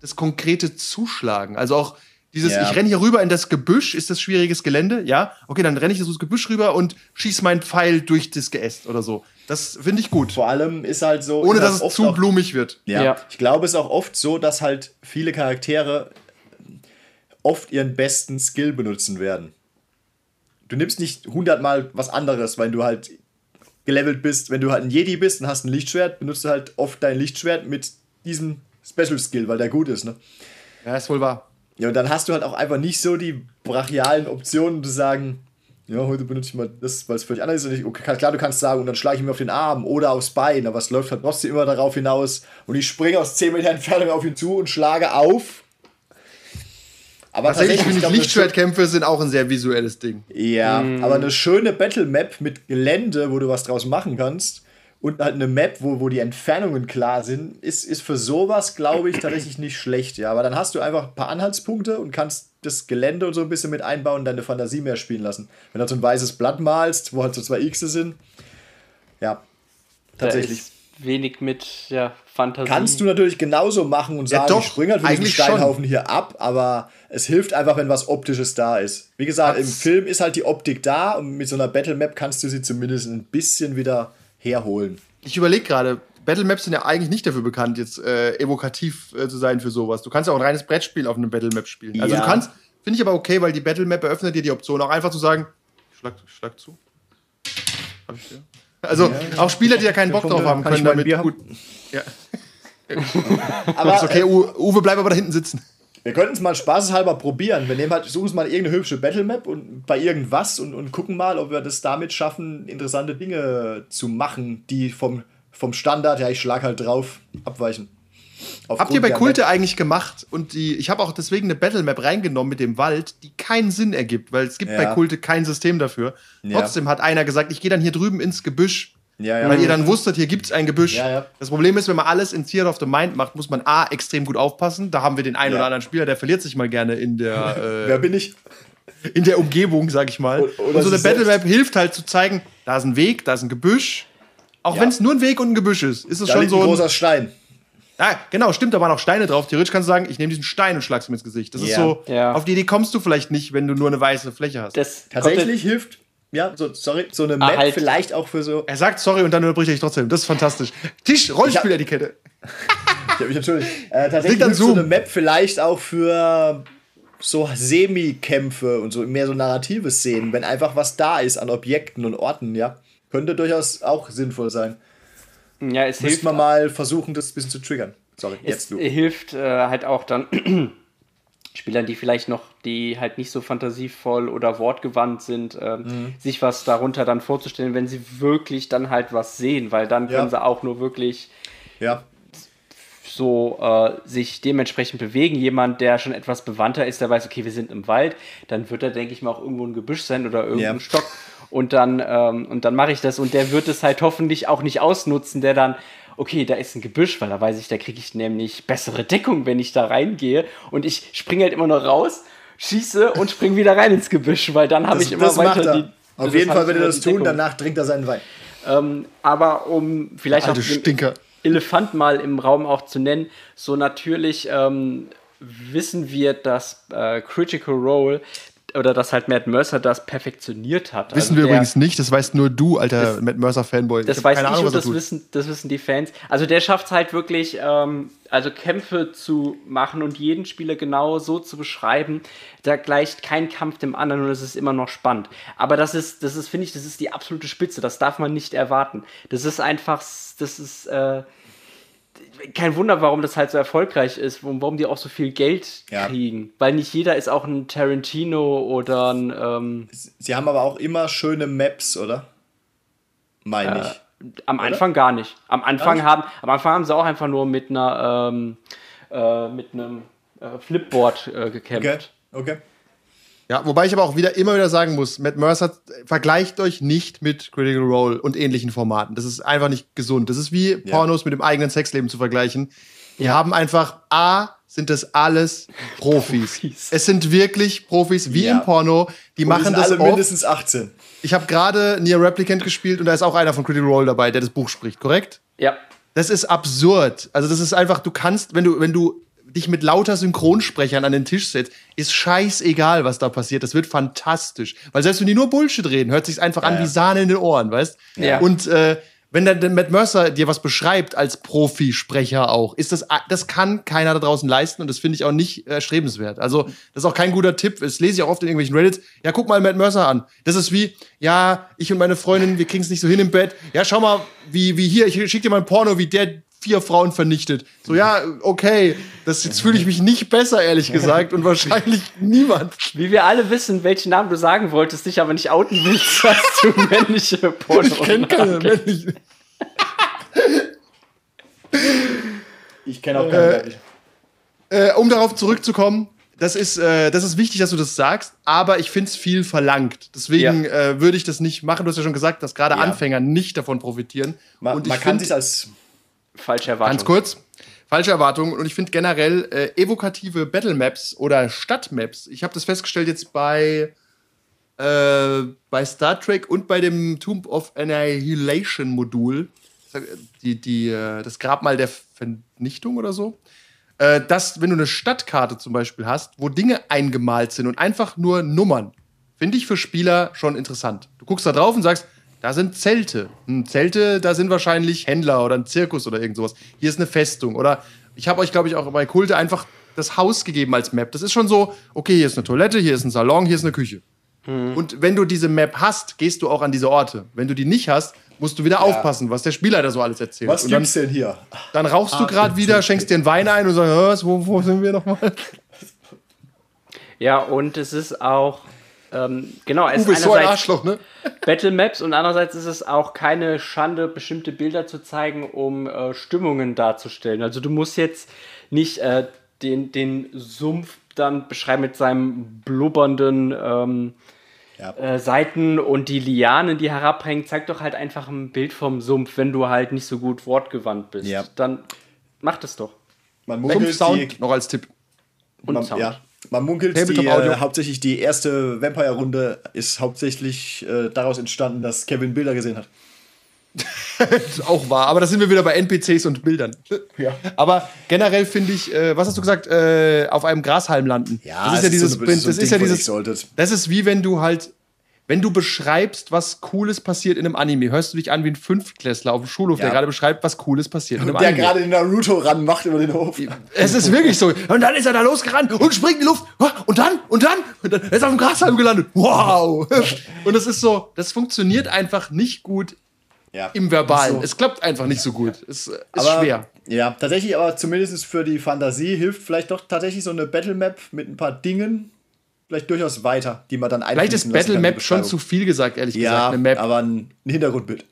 das konkrete Zuschlagen. Also auch dieses, Ja. ich renne hier rüber in das Gebüsch, ist das schwieriges Gelände? Ja, okay, dann renne ich das Gebüsch rüber und schieß meinen Pfeil durch das Geäst oder so. Das finde ich gut. Vor allem ist halt so. Ohne dass halt es zu auch- blumig wird. Ja. Ja. Ich glaube, es ist auch oft so, dass halt viele Charaktere oft ihren besten Skill benutzen werden. Du nimmst nicht hundertmal was anderes, weil du halt gelevelt bist. Wenn du halt ein Jedi bist und hast ein Lichtschwert, benutzt du halt oft dein Lichtschwert mit diesem Special Skill, weil der gut ist, ne? Ja, ist wohl wahr. Ja, und dann hast du halt auch einfach nicht so die brachialen Optionen zu sagen, ja, heute benutze ich mal das, weil es völlig anders ist. Okay, klar, du kannst sagen, und dann schlage ich mir auf den Arm oder aufs Bein, aber es läuft halt trotzdem immer darauf hinaus. Und ich springe aus 10 Meter Entfernung auf ihn zu und schlage auf. Aber tatsächlich, tatsächlich finde ich, Lichtschwertkämpfe sind auch ein sehr visuelles Ding. Ja, mm. aber eine schöne Battle Map mit Gelände, wo du was draus machen kannst, und halt eine Map, wo, wo die Entfernungen klar sind, ist, ist für sowas, glaube ich, tatsächlich nicht schlecht. Ja, aber dann hast du einfach ein paar Anhaltspunkte und kannst das Gelände und so ein bisschen mit einbauen und deine Fantasie mehr spielen lassen. Wenn du halt so ein weißes Blatt malst, wo halt so zwei X sind, ja, tatsächlich. wenig mit ja, Fantasie. Kannst du natürlich genauso machen und sagen, ja, doch, ich springe halt von diesem Steinhaufen schon. hier ab, aber es hilft einfach, wenn was Optisches da ist. Wie gesagt, das im Film ist halt die Optik da und mit so einer Battle Map kannst du sie zumindest ein bisschen wieder herholen. Ich überlege gerade, Battle Maps sind ja eigentlich nicht dafür bekannt, jetzt äh, evokativ äh, zu sein für sowas. Du kannst ja auch ein reines Brettspiel auf einem Battle Map spielen. Also ja. du kannst, finde ich aber okay, weil die Battle Map eröffnet dir die Option, auch einfach zu sagen, schlag, schlag zu. Hab ich dir. Also ja, auch Spieler, die ja keinen Bock drauf haben können, damit gut. Ja. aber ist okay, Uwe, bleib aber da hinten sitzen. Wir könnten es mal spaßeshalber probieren. Wir nehmen halt, suchen uns mal irgendeine hübsche Battlemap und bei irgendwas und, und gucken mal, ob wir das damit schaffen, interessante Dinge zu machen, die vom, vom Standard, ja, ich schlag halt drauf, abweichen. Habt ihr bei Kulte eigentlich gemacht und die, ich habe auch deswegen eine Battlemap reingenommen mit dem Wald, die keinen Sinn ergibt, weil es gibt ja. bei Kulte kein System dafür. Ja. Trotzdem hat einer gesagt, ich gehe dann hier drüben ins Gebüsch ja, ja. Weil ihr dann wusstet, hier gibt es ein Gebüsch. Ja, das Problem ist, wenn man alles in Theater of the Mind macht, muss man A, extrem gut aufpassen. Da haben wir den einen oder anderen Spieler, der verliert sich mal gerne in der. Äh, Wer bin ich? In der Umgebung, sag ich mal. Oder und so eine Battle Map hilft halt zu zeigen, da ist ein Weg, da ist ein Gebüsch. Auch wenn es nur ein Weg und ein Gebüsch ist, ist es da schon so. Ein großer Stein. Ja, genau, stimmt, da waren auch Steine drauf. Theoretisch kannst du sagen, ich nehme diesen Stein und schlag's mir ins Gesicht. Das ist so, auf die Idee kommst du vielleicht nicht, wenn du nur eine weiße Fläche hast. Das Tatsächlich hilft ja, so, sorry, so eine Map halt. vielleicht auch für so. Er sagt sorry und dann unterbricht er dich trotzdem. Das ist fantastisch. Tisch, Rollenspieletikette. ich hab mich entschuldigt. Äh, tatsächlich ist so eine Map vielleicht auch für so Semi-Kämpfe und so mehr so narrative Szenen, wenn einfach was da ist an Objekten und Orten, ja. Könnte durchaus auch sinnvoll sein. Ja, es Müssen hilft. wir mal versuchen, das ein bisschen zu triggern. Sorry, jetzt es du. hilft äh, halt auch dann Spielern, die vielleicht noch, die halt nicht so fantasievoll oder wortgewandt sind, äh, mhm. sich was darunter dann vorzustellen, wenn sie wirklich dann halt was sehen, weil dann können ja. sie auch nur wirklich ja. so äh, sich dementsprechend bewegen. Jemand, der schon etwas bewandter ist, der weiß, okay, wir sind im Wald, dann wird da, denke ich mal, auch irgendwo ein Gebüsch sein oder irgendein ja. Stock. Und dann, ähm, und dann mache ich das und der wird es halt hoffentlich auch nicht ausnutzen, der dann okay, da ist ein Gebüsch, weil da weiß ich, da kriege ich nämlich bessere Deckung, wenn ich da reingehe. Und ich springe halt immer noch raus, schieße und springe wieder rein ins Gebüsch, weil dann habe ich immer weiter die. Auf jeden Fall, wenn er das tun, danach trinkt er seinen Wein. Ähm, aber um vielleicht auch den Elefant mal im Raum auch zu nennen, so natürlich ähm, wissen wir, dass äh, Critical Role oder dass halt Matt Mercer das perfektioniert hat. Wissen also wir der, übrigens nicht, das weißt nur du, alter das, Matt Mercer-Fanboy. Das weiß ich Ahnung, und das wissen, das wissen die Fans. Also der schafft es halt wirklich, ähm, also Kämpfe zu machen und jeden Spieler genau so zu beschreiben. Da gleicht kein Kampf dem anderen und es ist immer noch spannend. Aber das ist, das ist, finde ich, das ist die absolute Spitze. Das darf man nicht erwarten. Das ist einfach, das ist, äh, kein Wunder, warum das halt so erfolgreich ist und warum die auch so viel Geld ja. kriegen. Weil nicht jeder ist auch ein Tarantino oder ein. Ähm Sie haben aber auch immer schöne Maps, oder? Meine äh, ich. Am oder? Anfang gar nicht. Am Anfang nicht? haben, am Anfang haben sie auch einfach nur mit einer ähm, äh, mit einem äh, Flipboard äh, gekämpft. Okay. okay. Ja, wobei ich aber auch wieder immer wieder sagen muss, Matt Mercer vergleicht euch nicht mit Critical Role und ähnlichen Formaten. Das ist einfach nicht gesund. Das ist wie ja. Pornos mit dem eigenen Sexleben zu vergleichen. Die ja. haben einfach A, sind das alles Profis. Profis. Es sind wirklich Profis, wie ja. im Porno. Die und machen sind das alle oft. mindestens 18. Ich habe gerade Near Replicant gespielt und da ist auch einer von Critical Role dabei, der das Buch spricht, korrekt? Ja. Das ist absurd. Also das ist einfach, du kannst, wenn du, wenn du dich mit lauter Synchronsprechern an den Tisch setzt, ist scheißegal, was da passiert. Das wird fantastisch. Weil selbst wenn die nur Bullshit reden, hört sich einfach ja, an wie Sahne in den Ohren, weißt? Ja. Und äh, wenn dann Matt Mercer dir was beschreibt als Profisprecher auch, ist das, das kann keiner da draußen leisten und das finde ich auch nicht erstrebenswert. Also, das ist auch kein guter Tipp. Das lese ich auch oft in irgendwelchen Reddits. Ja, guck mal Matt Mercer an. Das ist wie, ja, ich und meine Freundin, wir kriegen es nicht so hin im Bett. Ja, schau mal, wie, wie hier, ich schick dir mal ein Porno, wie der vier Frauen vernichtet. So, ja, okay, das, jetzt fühle ich mich nicht besser, ehrlich gesagt, und wahrscheinlich niemand. Wie wir alle wissen, welchen Namen du sagen wolltest, dich aber nicht outen willst, hast du männliche Porno. Ich kenne keine männlichen. Ich kenne auch keine äh, äh, um darauf zurückzukommen, das ist, äh, das ist wichtig, dass du das sagst, aber ich finde es viel verlangt. Deswegen ja. äh, würde ich das nicht machen. Du hast ja schon gesagt, dass gerade ja. Anfänger nicht davon profitieren. Man, und ich man kann sich als falsche Erwartung. Ganz kurz. Falsche Erwartungen. Und ich finde generell äh, evokative Battle Maps oder Stadtmaps. Ich habe das festgestellt jetzt bei, äh, bei Star Trek und bei dem Tomb of Annihilation Modul. Die, die, äh, das Grabmal der Vernichtung oder so äh, dass, wenn du eine Stadtkarte zum Beispiel hast, wo Dinge eingemalt sind und einfach nur Nummern, finde ich für Spieler schon interessant. Du guckst da drauf und sagst, da sind Zelte. Hm, Zelte, da sind wahrscheinlich Händler oder ein Zirkus oder irgend sowas. Hier ist eine Festung. Oder ich habe euch, glaube ich, auch bei Kulte einfach das Haus gegeben als Map. Das ist schon so, okay, hier ist eine Toilette, hier ist ein Salon, hier ist eine Küche. Mhm. Und wenn du diese Map hast, gehst du auch an diese Orte. Wenn du die nicht hast, musst du wieder ja. aufpassen, was der Spieler da so alles erzählt. Was gibt's denn hier? Dann rauchst du gerade wieder, schenkst dir einen Wein ein und sagst, wo, wo sind wir nochmal? Ja, und es ist auch, ähm, genau, es Uwe ist so ein Arschloch, ne? Battle Maps und andererseits ist es auch keine Schande, bestimmte Bilder zu zeigen, um äh, Stimmungen darzustellen. Also du musst jetzt nicht äh, den, den Sumpf dann beschreiben mit seinem blubbernden ähm, ja. äh, Seiten und die Lianen, die herabhängen, zeigt doch halt einfach ein Bild vom Sumpf, wenn du halt nicht so gut wortgewandt bist. Ja. Dann mach das doch. Man munkelt Sound noch als Tipp. Und man, Sound. Ja, man munkelt, die, äh, hauptsächlich die erste Vampire-Runde ist hauptsächlich äh, daraus entstanden, dass Kevin Bilder gesehen hat. auch wahr, aber da sind wir wieder bei NPCs und Bildern. Ja. Aber generell finde ich, äh, was hast du gesagt, äh, auf einem Grashalm landen. Ja, das ist ja dieses, so das ist, ja dieses, das ist wie wenn du halt, wenn du beschreibst, was Cooles passiert in einem Anime, hörst du dich an wie ein Fünftklässler auf dem Schulhof, ja. der gerade beschreibt, was Cooles passiert in einem und der Anime. Der gerade den Naruto ranmacht über den Hof. Es ist wirklich so. Und dann ist er da losgerannt und springt in die Luft. Und dann, und dann, und dann ist er auf dem Grashalm gelandet. Wow. und es ist so, das funktioniert einfach nicht gut ja, im Verbalen. So. Es klappt einfach nicht so gut. Es ist aber, schwer. Ja, tatsächlich, aber zumindest für die Fantasie hilft vielleicht doch tatsächlich so eine Battle Map mit ein paar Dingen vielleicht durchaus weiter, die man dann Vielleicht ist Battle Map schon zu viel gesagt, ehrlich ja, gesagt. Eine Map. aber ein Hintergrundbild.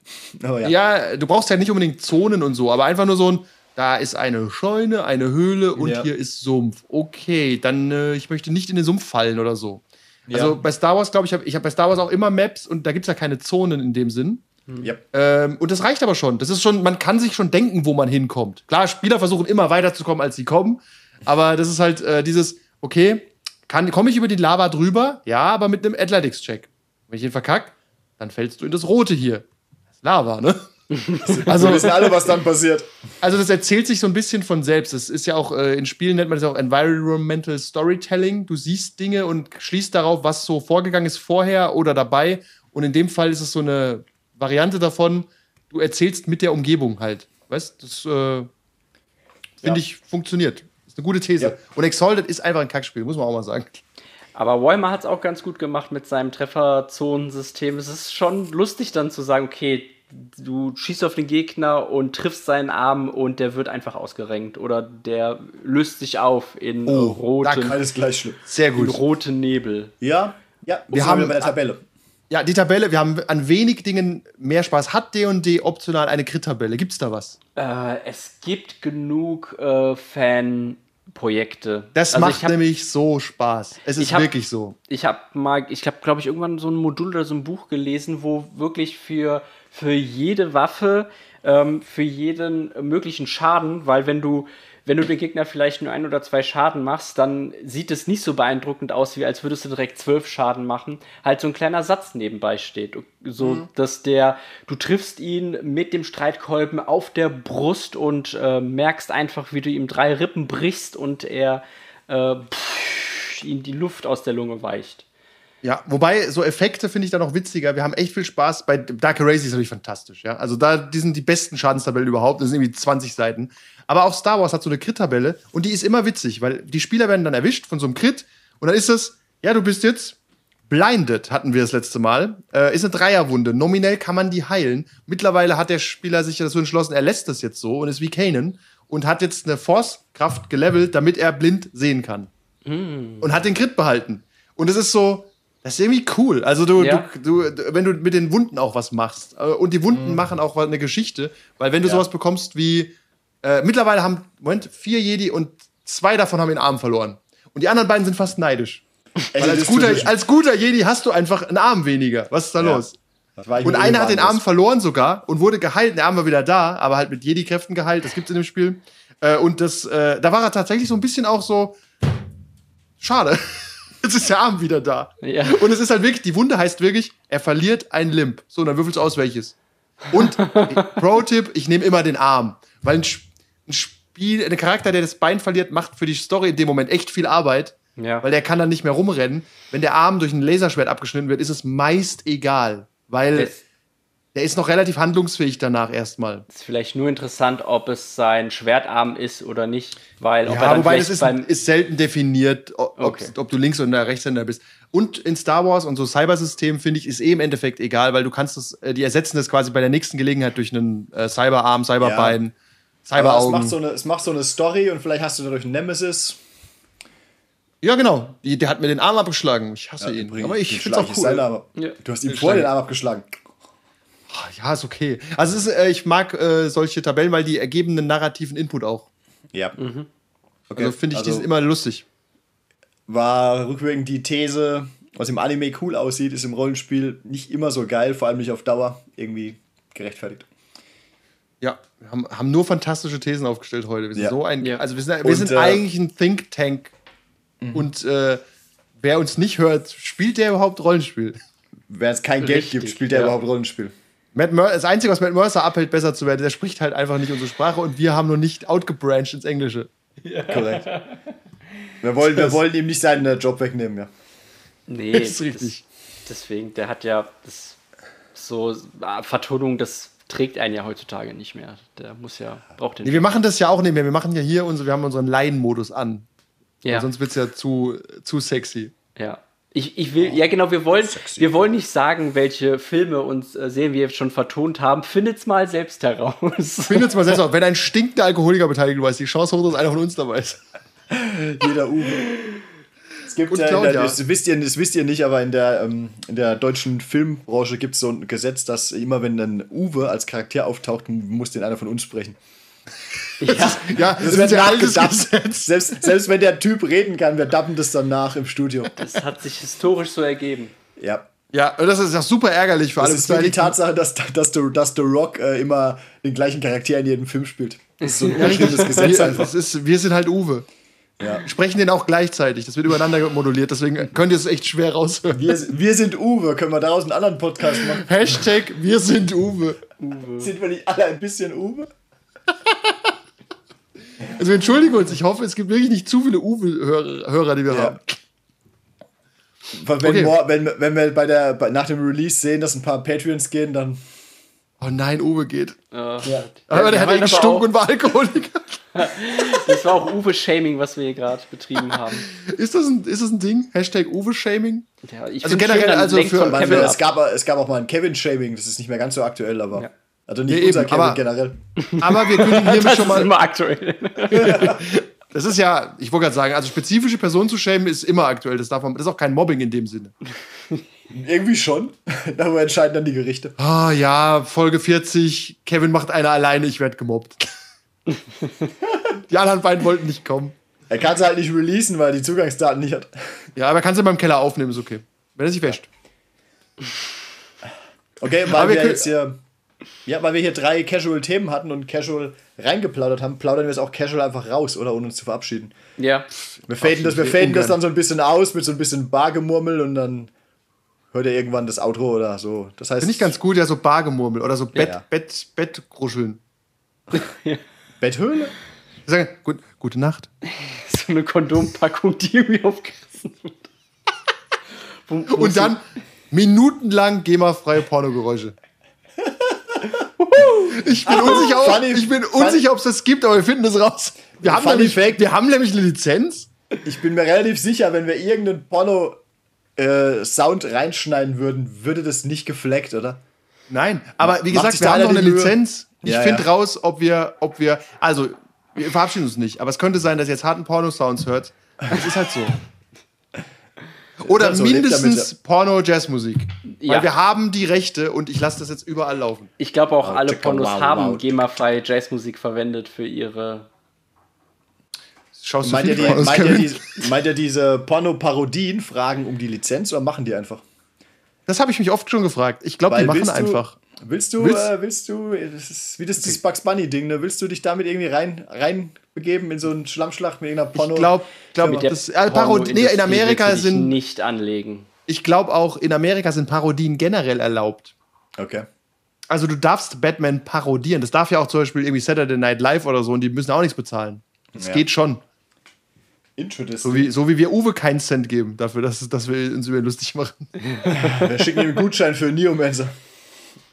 Aber ja. ja, du brauchst ja nicht unbedingt Zonen und so, aber einfach nur so ein, da ist eine Scheune, eine Höhle und ja. hier ist Sumpf. Okay, dann äh, ich möchte nicht in den Sumpf fallen oder so. Also bei Star Wars, glaube ich, hab, ich habe bei Star Wars auch immer Maps und da gibt es ja keine Zonen in dem Sinn. Ja. Ähm, und das reicht aber schon. Das ist schon, man kann sich schon denken, wo man hinkommt. Klar, Spieler versuchen immer weiterzukommen, als sie kommen. Aber das ist halt äh, dieses, okay, komme ich über die Lava drüber? Ja, aber mit einem Athletics-Check. Wenn ich ihn verkack, dann fällst du in das Rote hier. Das ist Lava, ne? also, Wir wissen alle, was dann passiert. Also, das erzählt sich so ein bisschen von selbst. Das ist ja auch, äh, in Spielen nennt man das auch Environmental Storytelling. Du siehst Dinge und schließt darauf, was so vorgegangen ist vorher oder dabei. Und in dem Fall ist es so eine Variante davon, du erzählst mit der Umgebung halt. Weißt das äh, finde ja. ich funktioniert. Eine gute These. Ja. Und Exalted ist einfach ein Kackspiel, muss man auch mal sagen. Aber Walmer hat es auch ganz gut gemacht mit seinem Trefferzonensystem. Es ist schon lustig dann zu sagen, okay, du schießt auf den Gegner und triffst seinen Arm und der wird einfach ausgerenkt oder der löst sich auf in oh, roten, alles gleich schlimm. Sehr gut. roten Nebel. Ja, ja, wir haben bei der Tabelle. Ja, die Tabelle, wir haben an wenig Dingen mehr Spaß. Hat D&D optional eine Crit-Tabelle? Gibt's da was? Äh, es gibt genug äh, Fanprojekte. Das also macht hab, nämlich so Spaß. Es ist hab, wirklich so. Ich habe mal, ich habe, glaube ich, irgendwann so ein Modul oder so ein Buch gelesen, wo wirklich für, für jede Waffe, ähm, für jeden möglichen Schaden, weil wenn du wenn du dem Gegner vielleicht nur ein oder zwei Schaden machst, dann sieht es nicht so beeindruckend aus, wie als würdest du direkt zwölf Schaden machen. Halt so ein kleiner Satz nebenbei steht. So, mhm. dass der, du triffst ihn mit dem Streitkolben auf der Brust und äh, merkst einfach, wie du ihm drei Rippen brichst und er äh, pff, ihm die Luft aus der Lunge weicht. Ja, wobei so Effekte finde ich da noch witziger. Wir haben echt viel Spaß. Bei Dark Erasy ist natürlich fantastisch, ja. Also da, die sind die besten Schadenstabellen überhaupt. Das sind irgendwie 20 Seiten. Aber auch Star Wars hat so eine Crit-Tabelle und die ist immer witzig, weil die Spieler werden dann erwischt von so einem Crit und dann ist es, ja, du bist jetzt Blinded hatten wir das letzte Mal. Äh, ist eine Dreierwunde. Nominell kann man die heilen. Mittlerweile hat der Spieler sich dazu entschlossen, er lässt das jetzt so und ist wie Kanan und hat jetzt eine Force-Kraft gelevelt, damit er blind sehen kann. Mm. Und hat den Crit behalten. Und es ist so, das ist irgendwie cool. Also du, ja. du, du, wenn du mit den Wunden auch was machst. Äh, und die Wunden mm. machen auch eine Geschichte. Weil wenn du ja. sowas bekommst wie, äh, mittlerweile haben, Moment, vier Jedi und zwei davon haben den Arm verloren. Und die anderen beiden sind fast neidisch. Weil als guter, als guter Jedi hast du einfach einen Arm weniger. Was ist da ja. los? Und einer hat den Arm verloren sogar und wurde geheilt. Der Arm war wieder da, aber halt mit Jedi-Kräften geheilt. Das gibt's in dem Spiel. Äh, und das, äh, da war er tatsächlich so ein bisschen auch so. Schade. Jetzt ist der Arm wieder da. Ja. Und es ist halt wirklich, die Wunde heißt wirklich, er verliert ein Limp. So, und dann würfelst du aus, welches. Und Pro-Tipp, ich nehme immer den Arm. Weil ein, ein Spiel, ein Charakter, der das Bein verliert, macht für die Story in dem Moment echt viel Arbeit. Ja. Weil der kann dann nicht mehr rumrennen. Wenn der Arm durch ein Laserschwert abgeschnitten wird, ist es meist egal. Weil das der ist noch relativ handlungsfähig danach erstmal. Ist vielleicht nur interessant, ob es sein Schwertarm ist oder nicht, weil ja, ob er dann wobei es ist, ist, selten definiert, ob, okay. ob, du Links- oder Rechtshänder bist. Und in Star Wars und so Cybersystem finde ich ist eh im Endeffekt egal, weil du kannst das, äh, die ersetzen das quasi bei der nächsten Gelegenheit durch einen äh, Cyberarm, Cyberbein, ja. Cyberaugen. Es macht, so eine, es macht so eine Story und vielleicht hast du dadurch einen Nemesis. Ja, genau. Der hat mir den Arm abgeschlagen. Ich hasse ja, ihn. Aber ich finde es auch cool. Ja. Du hast ihm vorher den Arm abgeschlagen. Ah, ja, ist okay. Also ist, äh, ich mag äh, solche Tabellen, weil die ergeben einen narrativen Input auch. Ja. Mhm. Okay. Also finde ich also, die immer lustig. War rückwirkend die These, was im Anime cool aussieht, ist im Rollenspiel nicht immer so geil, vor allem nicht auf Dauer irgendwie gerechtfertigt. Ja, wir haben, haben nur fantastische Thesen aufgestellt heute. Wir sind ja. so ein, ja. also wir sind, wir sind äh, eigentlich ein Think Tank Mhm. Und äh, wer uns nicht hört, spielt der überhaupt Rollenspiel? Wer es kein Richtig, Geld gibt, spielt der ja. überhaupt Rollenspiel? Matt Mer das Einzige, was Matt Mercer abhält, besser zu werden, der spricht halt einfach nicht unsere Sprache und wir haben nur nicht outgebrancht ins Englische. Ja. Korrekt. Wir wollen, wir wollen ihm nicht seinen äh, Job wegnehmen, ja. Nee, das ist richtig. Das, deswegen, der hat ja das, so ah, Vertonung, das trägt einen ja heutzutage nicht mehr. Der muss ja, braucht den. Nee, wir machen das ja auch nicht mehr. Wir machen ja hier unsere, wir haben unseren Laienmodus an. Ja. Sonst wird es ja zu, zu sexy. Ja. Ich, ich will, ja genau, wir wollen, wir wollen nicht sagen, welche Filme und äh, Serien wir schon vertont haben. Findet's mal selbst heraus. Findet's mal selbst heraus. Wenn ein stinkender Alkoholiker beteiligt ist, die Chance hoch, dass einer von uns dabei ist. Jeder Uwe. Gibt ja, der, das, wisst ihr, das wisst ihr nicht, aber in der, ähm, in der deutschen Filmbranche gibt es so ein Gesetz, dass immer wenn ein Uwe als Charakter auftaucht, muss den einer von uns sprechen. Ja, das, ja, das, das wird ja alles selbst, selbst wenn der Typ reden kann, wir dappen das dann nach im Studio. Das hat sich historisch so ergeben. Ja. Ja, und das ist auch super ärgerlich für alle. Das ist die Tatsache, dass, dass, dass, dass The Rock äh, immer den gleichen Charakter in jedem Film spielt. Das ist so ein unschönes Gesetz einfach. Das ist, wir sind halt Uwe. Ja. Sprechen den auch gleichzeitig. Das wird übereinander moduliert, deswegen könnt ihr es echt schwer raushören. Wir, wir sind Uwe. Können wir daraus einen anderen Podcast machen? Hashtag wir sind Uwe. Uwe. Sind wir nicht alle ein bisschen Uwe? Also entschuldige uns, ich hoffe, es gibt wirklich nicht zu viele Uwe-Hörer, die wir ja. haben. Wenn, okay. wenn, wenn wir bei der, bei, nach dem Release sehen, dass ein paar Patreons gehen, dann. Oh nein, Uwe geht. Ja. Aber der hat einen Stunk und war Alkoholiker. das war auch Uwe-Shaming, was wir hier gerade betrieben haben. Ist das, ein, ist das ein Ding? Hashtag Uwe-Shaming? Ja, also generell, also für. Es gab, es gab auch mal ein Kevin-Shaming, das ist nicht mehr ganz so aktuell, aber. Ja. Also nicht nee, unser eben, Kevin aber, generell. Aber wir können hiermit schon mal. Das ist immer aktuell. das ist ja, ich wollte gerade sagen, also spezifische Personen zu schämen ist immer aktuell. Das, darf man, das ist auch kein Mobbing in dem Sinne. Irgendwie schon. Darüber entscheiden dann die Gerichte. Ah ja, Folge 40. Kevin macht einer alleine, ich werde gemobbt. die anderen beiden wollten nicht kommen. Er kann es halt nicht releasen, weil er die Zugangsdaten nicht hat. Ja, aber er kann es ja beim Keller aufnehmen, ist okay. Wenn er sich wäscht. Okay, weil wir, wir jetzt hier ja, weil wir hier drei Casual-Themen hatten und Casual reingeplaudert haben, plaudern wir es auch Casual einfach raus, oder? Ohne uns zu verabschieden. Ja. Wir faden, das, wir faden das dann so ein bisschen aus mit so ein bisschen Bargemurmel und dann hört ihr irgendwann das Outro oder so. Das heißt. Finde ich ganz gut, ja, so Bargemurmel oder so Bett, ja, ja. Bett, Bettgruscheln. Betthöhle? Sagen, gut, gute Nacht. So eine Kondompackung, die irgendwie aufgerissen wird. und dann minutenlang GEMA-freie Pornogeräusche. Ich bin unsicher, ob, funny, ich bin unsicher, ob es das gibt, aber wir finden es raus. Wir haben, nämlich, wir haben nämlich eine Lizenz. Ich bin mir relativ sicher, wenn wir irgendein Porno äh, Sound reinschneiden würden, würde das nicht gefleckt, oder? Nein, aber wie gesagt, wir haben noch eine? Lizenz. Ich Ja, finde ja. raus, ob wir, ob wir, also, wir verabschieden uns nicht, aber es könnte sein, dass ihr jetzt harten Porno-Sounds hört. Das ist halt so. Oder halt so, mindestens. Porno-Jazzmusik. Ja. Weil wir haben die Rechte und ich lasse das jetzt überall laufen. Ich glaube auch Oh, alle Pornos wow, haben wow. GEMA-freie Jazzmusik verwendet für ihre. Schaust du Meint ihr, viele die, Pornos, meint, ihr die, meint ihr diese Porno-Parodien fragen um die Lizenz oder machen die einfach? Das habe ich mich oft schon gefragt. Ich glaube, die machen du- einfach. Willst du, Willst- äh, willst du, das ist wie das, das Bugs Bunny-Ding, ne? Willst du dich damit irgendwie rein, rein begeben in so einen Schlammschlacht mit irgendeiner Porno? Ich glaube, glaub, das, äh, nee, in Amerika du sind, nicht anlegen. ich glaube auch, in Amerika sind Parodien generell erlaubt. Okay. Also du darfst Batman parodieren. Das darf ja auch zum Beispiel irgendwie Saturday Night Live oder so und die müssen auch nichts bezahlen. Das Ja. geht schon. Interesting. So wie, so wie wir Uwe keinen Cent geben dafür, dass, dass wir uns über ihn lustig machen. Wir schicken ihm einen Gutschein für Neomancer.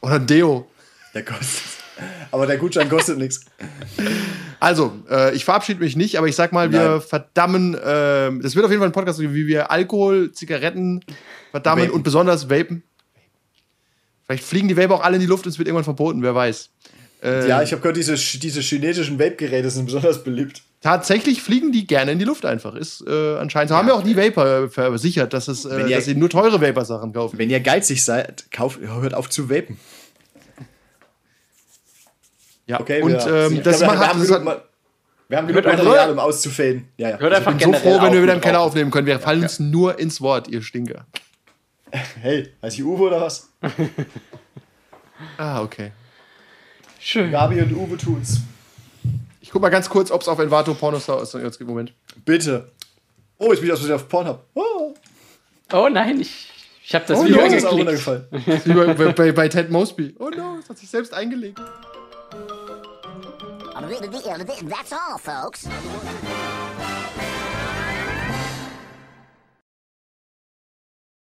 Oder Deo. Der kostet. Aber der Gutschein kostet nichts. Also, äh, ich verabschiede mich nicht, aber ich sag mal, wir Nein. verdammen, äh, das wird auf jeden Fall ein Podcast, wie wir Alkohol, Zigaretten verdammen Vapen. und besonders Vapen. Vielleicht fliegen die Vape auch alle in die Luft und es wird irgendwann verboten, wer weiß. Äh, Ja, ich habe gehört, diese, diese chinesischen Vape-Geräte sind besonders beliebt. Tatsächlich fliegen die gerne in die Luft einfach. Ist äh, anscheinend so. Haben wir auch die Vapor versichert, dass, es, äh, Wenn ihr- dass sie nur teure Vapor-Sachen kaufen. Wenn ihr geizig seid, kauft, hört auf zu vapen. Ja, Okay, und wir, ähm, das macht wir haben genug Hört einfach- Material, um auszufaden. Ja, ja. Hört einfach ich bin so froh, wenn wir wieder im Keller aufnehmen können. Wir fallen uns nur ins Wort, ihr Stinker. Hey, heißt ich Uwe oder was? Ah, okay. Schön. Gabi und Uwe tun's. Ich guck mal ganz kurz, ob es auf Envato Pornostar ist. Jetzt Moment. Bitte. Oh, jetzt bin ich aus auf Pornhub. Oh, Oh nein, ich, ich habe das Oh, Video no, das ist auch runtergefallen. Wie bei, bei, bei, bei Ted Mosby. Oh no, es hat sich selbst eingelegt. That's all, folks.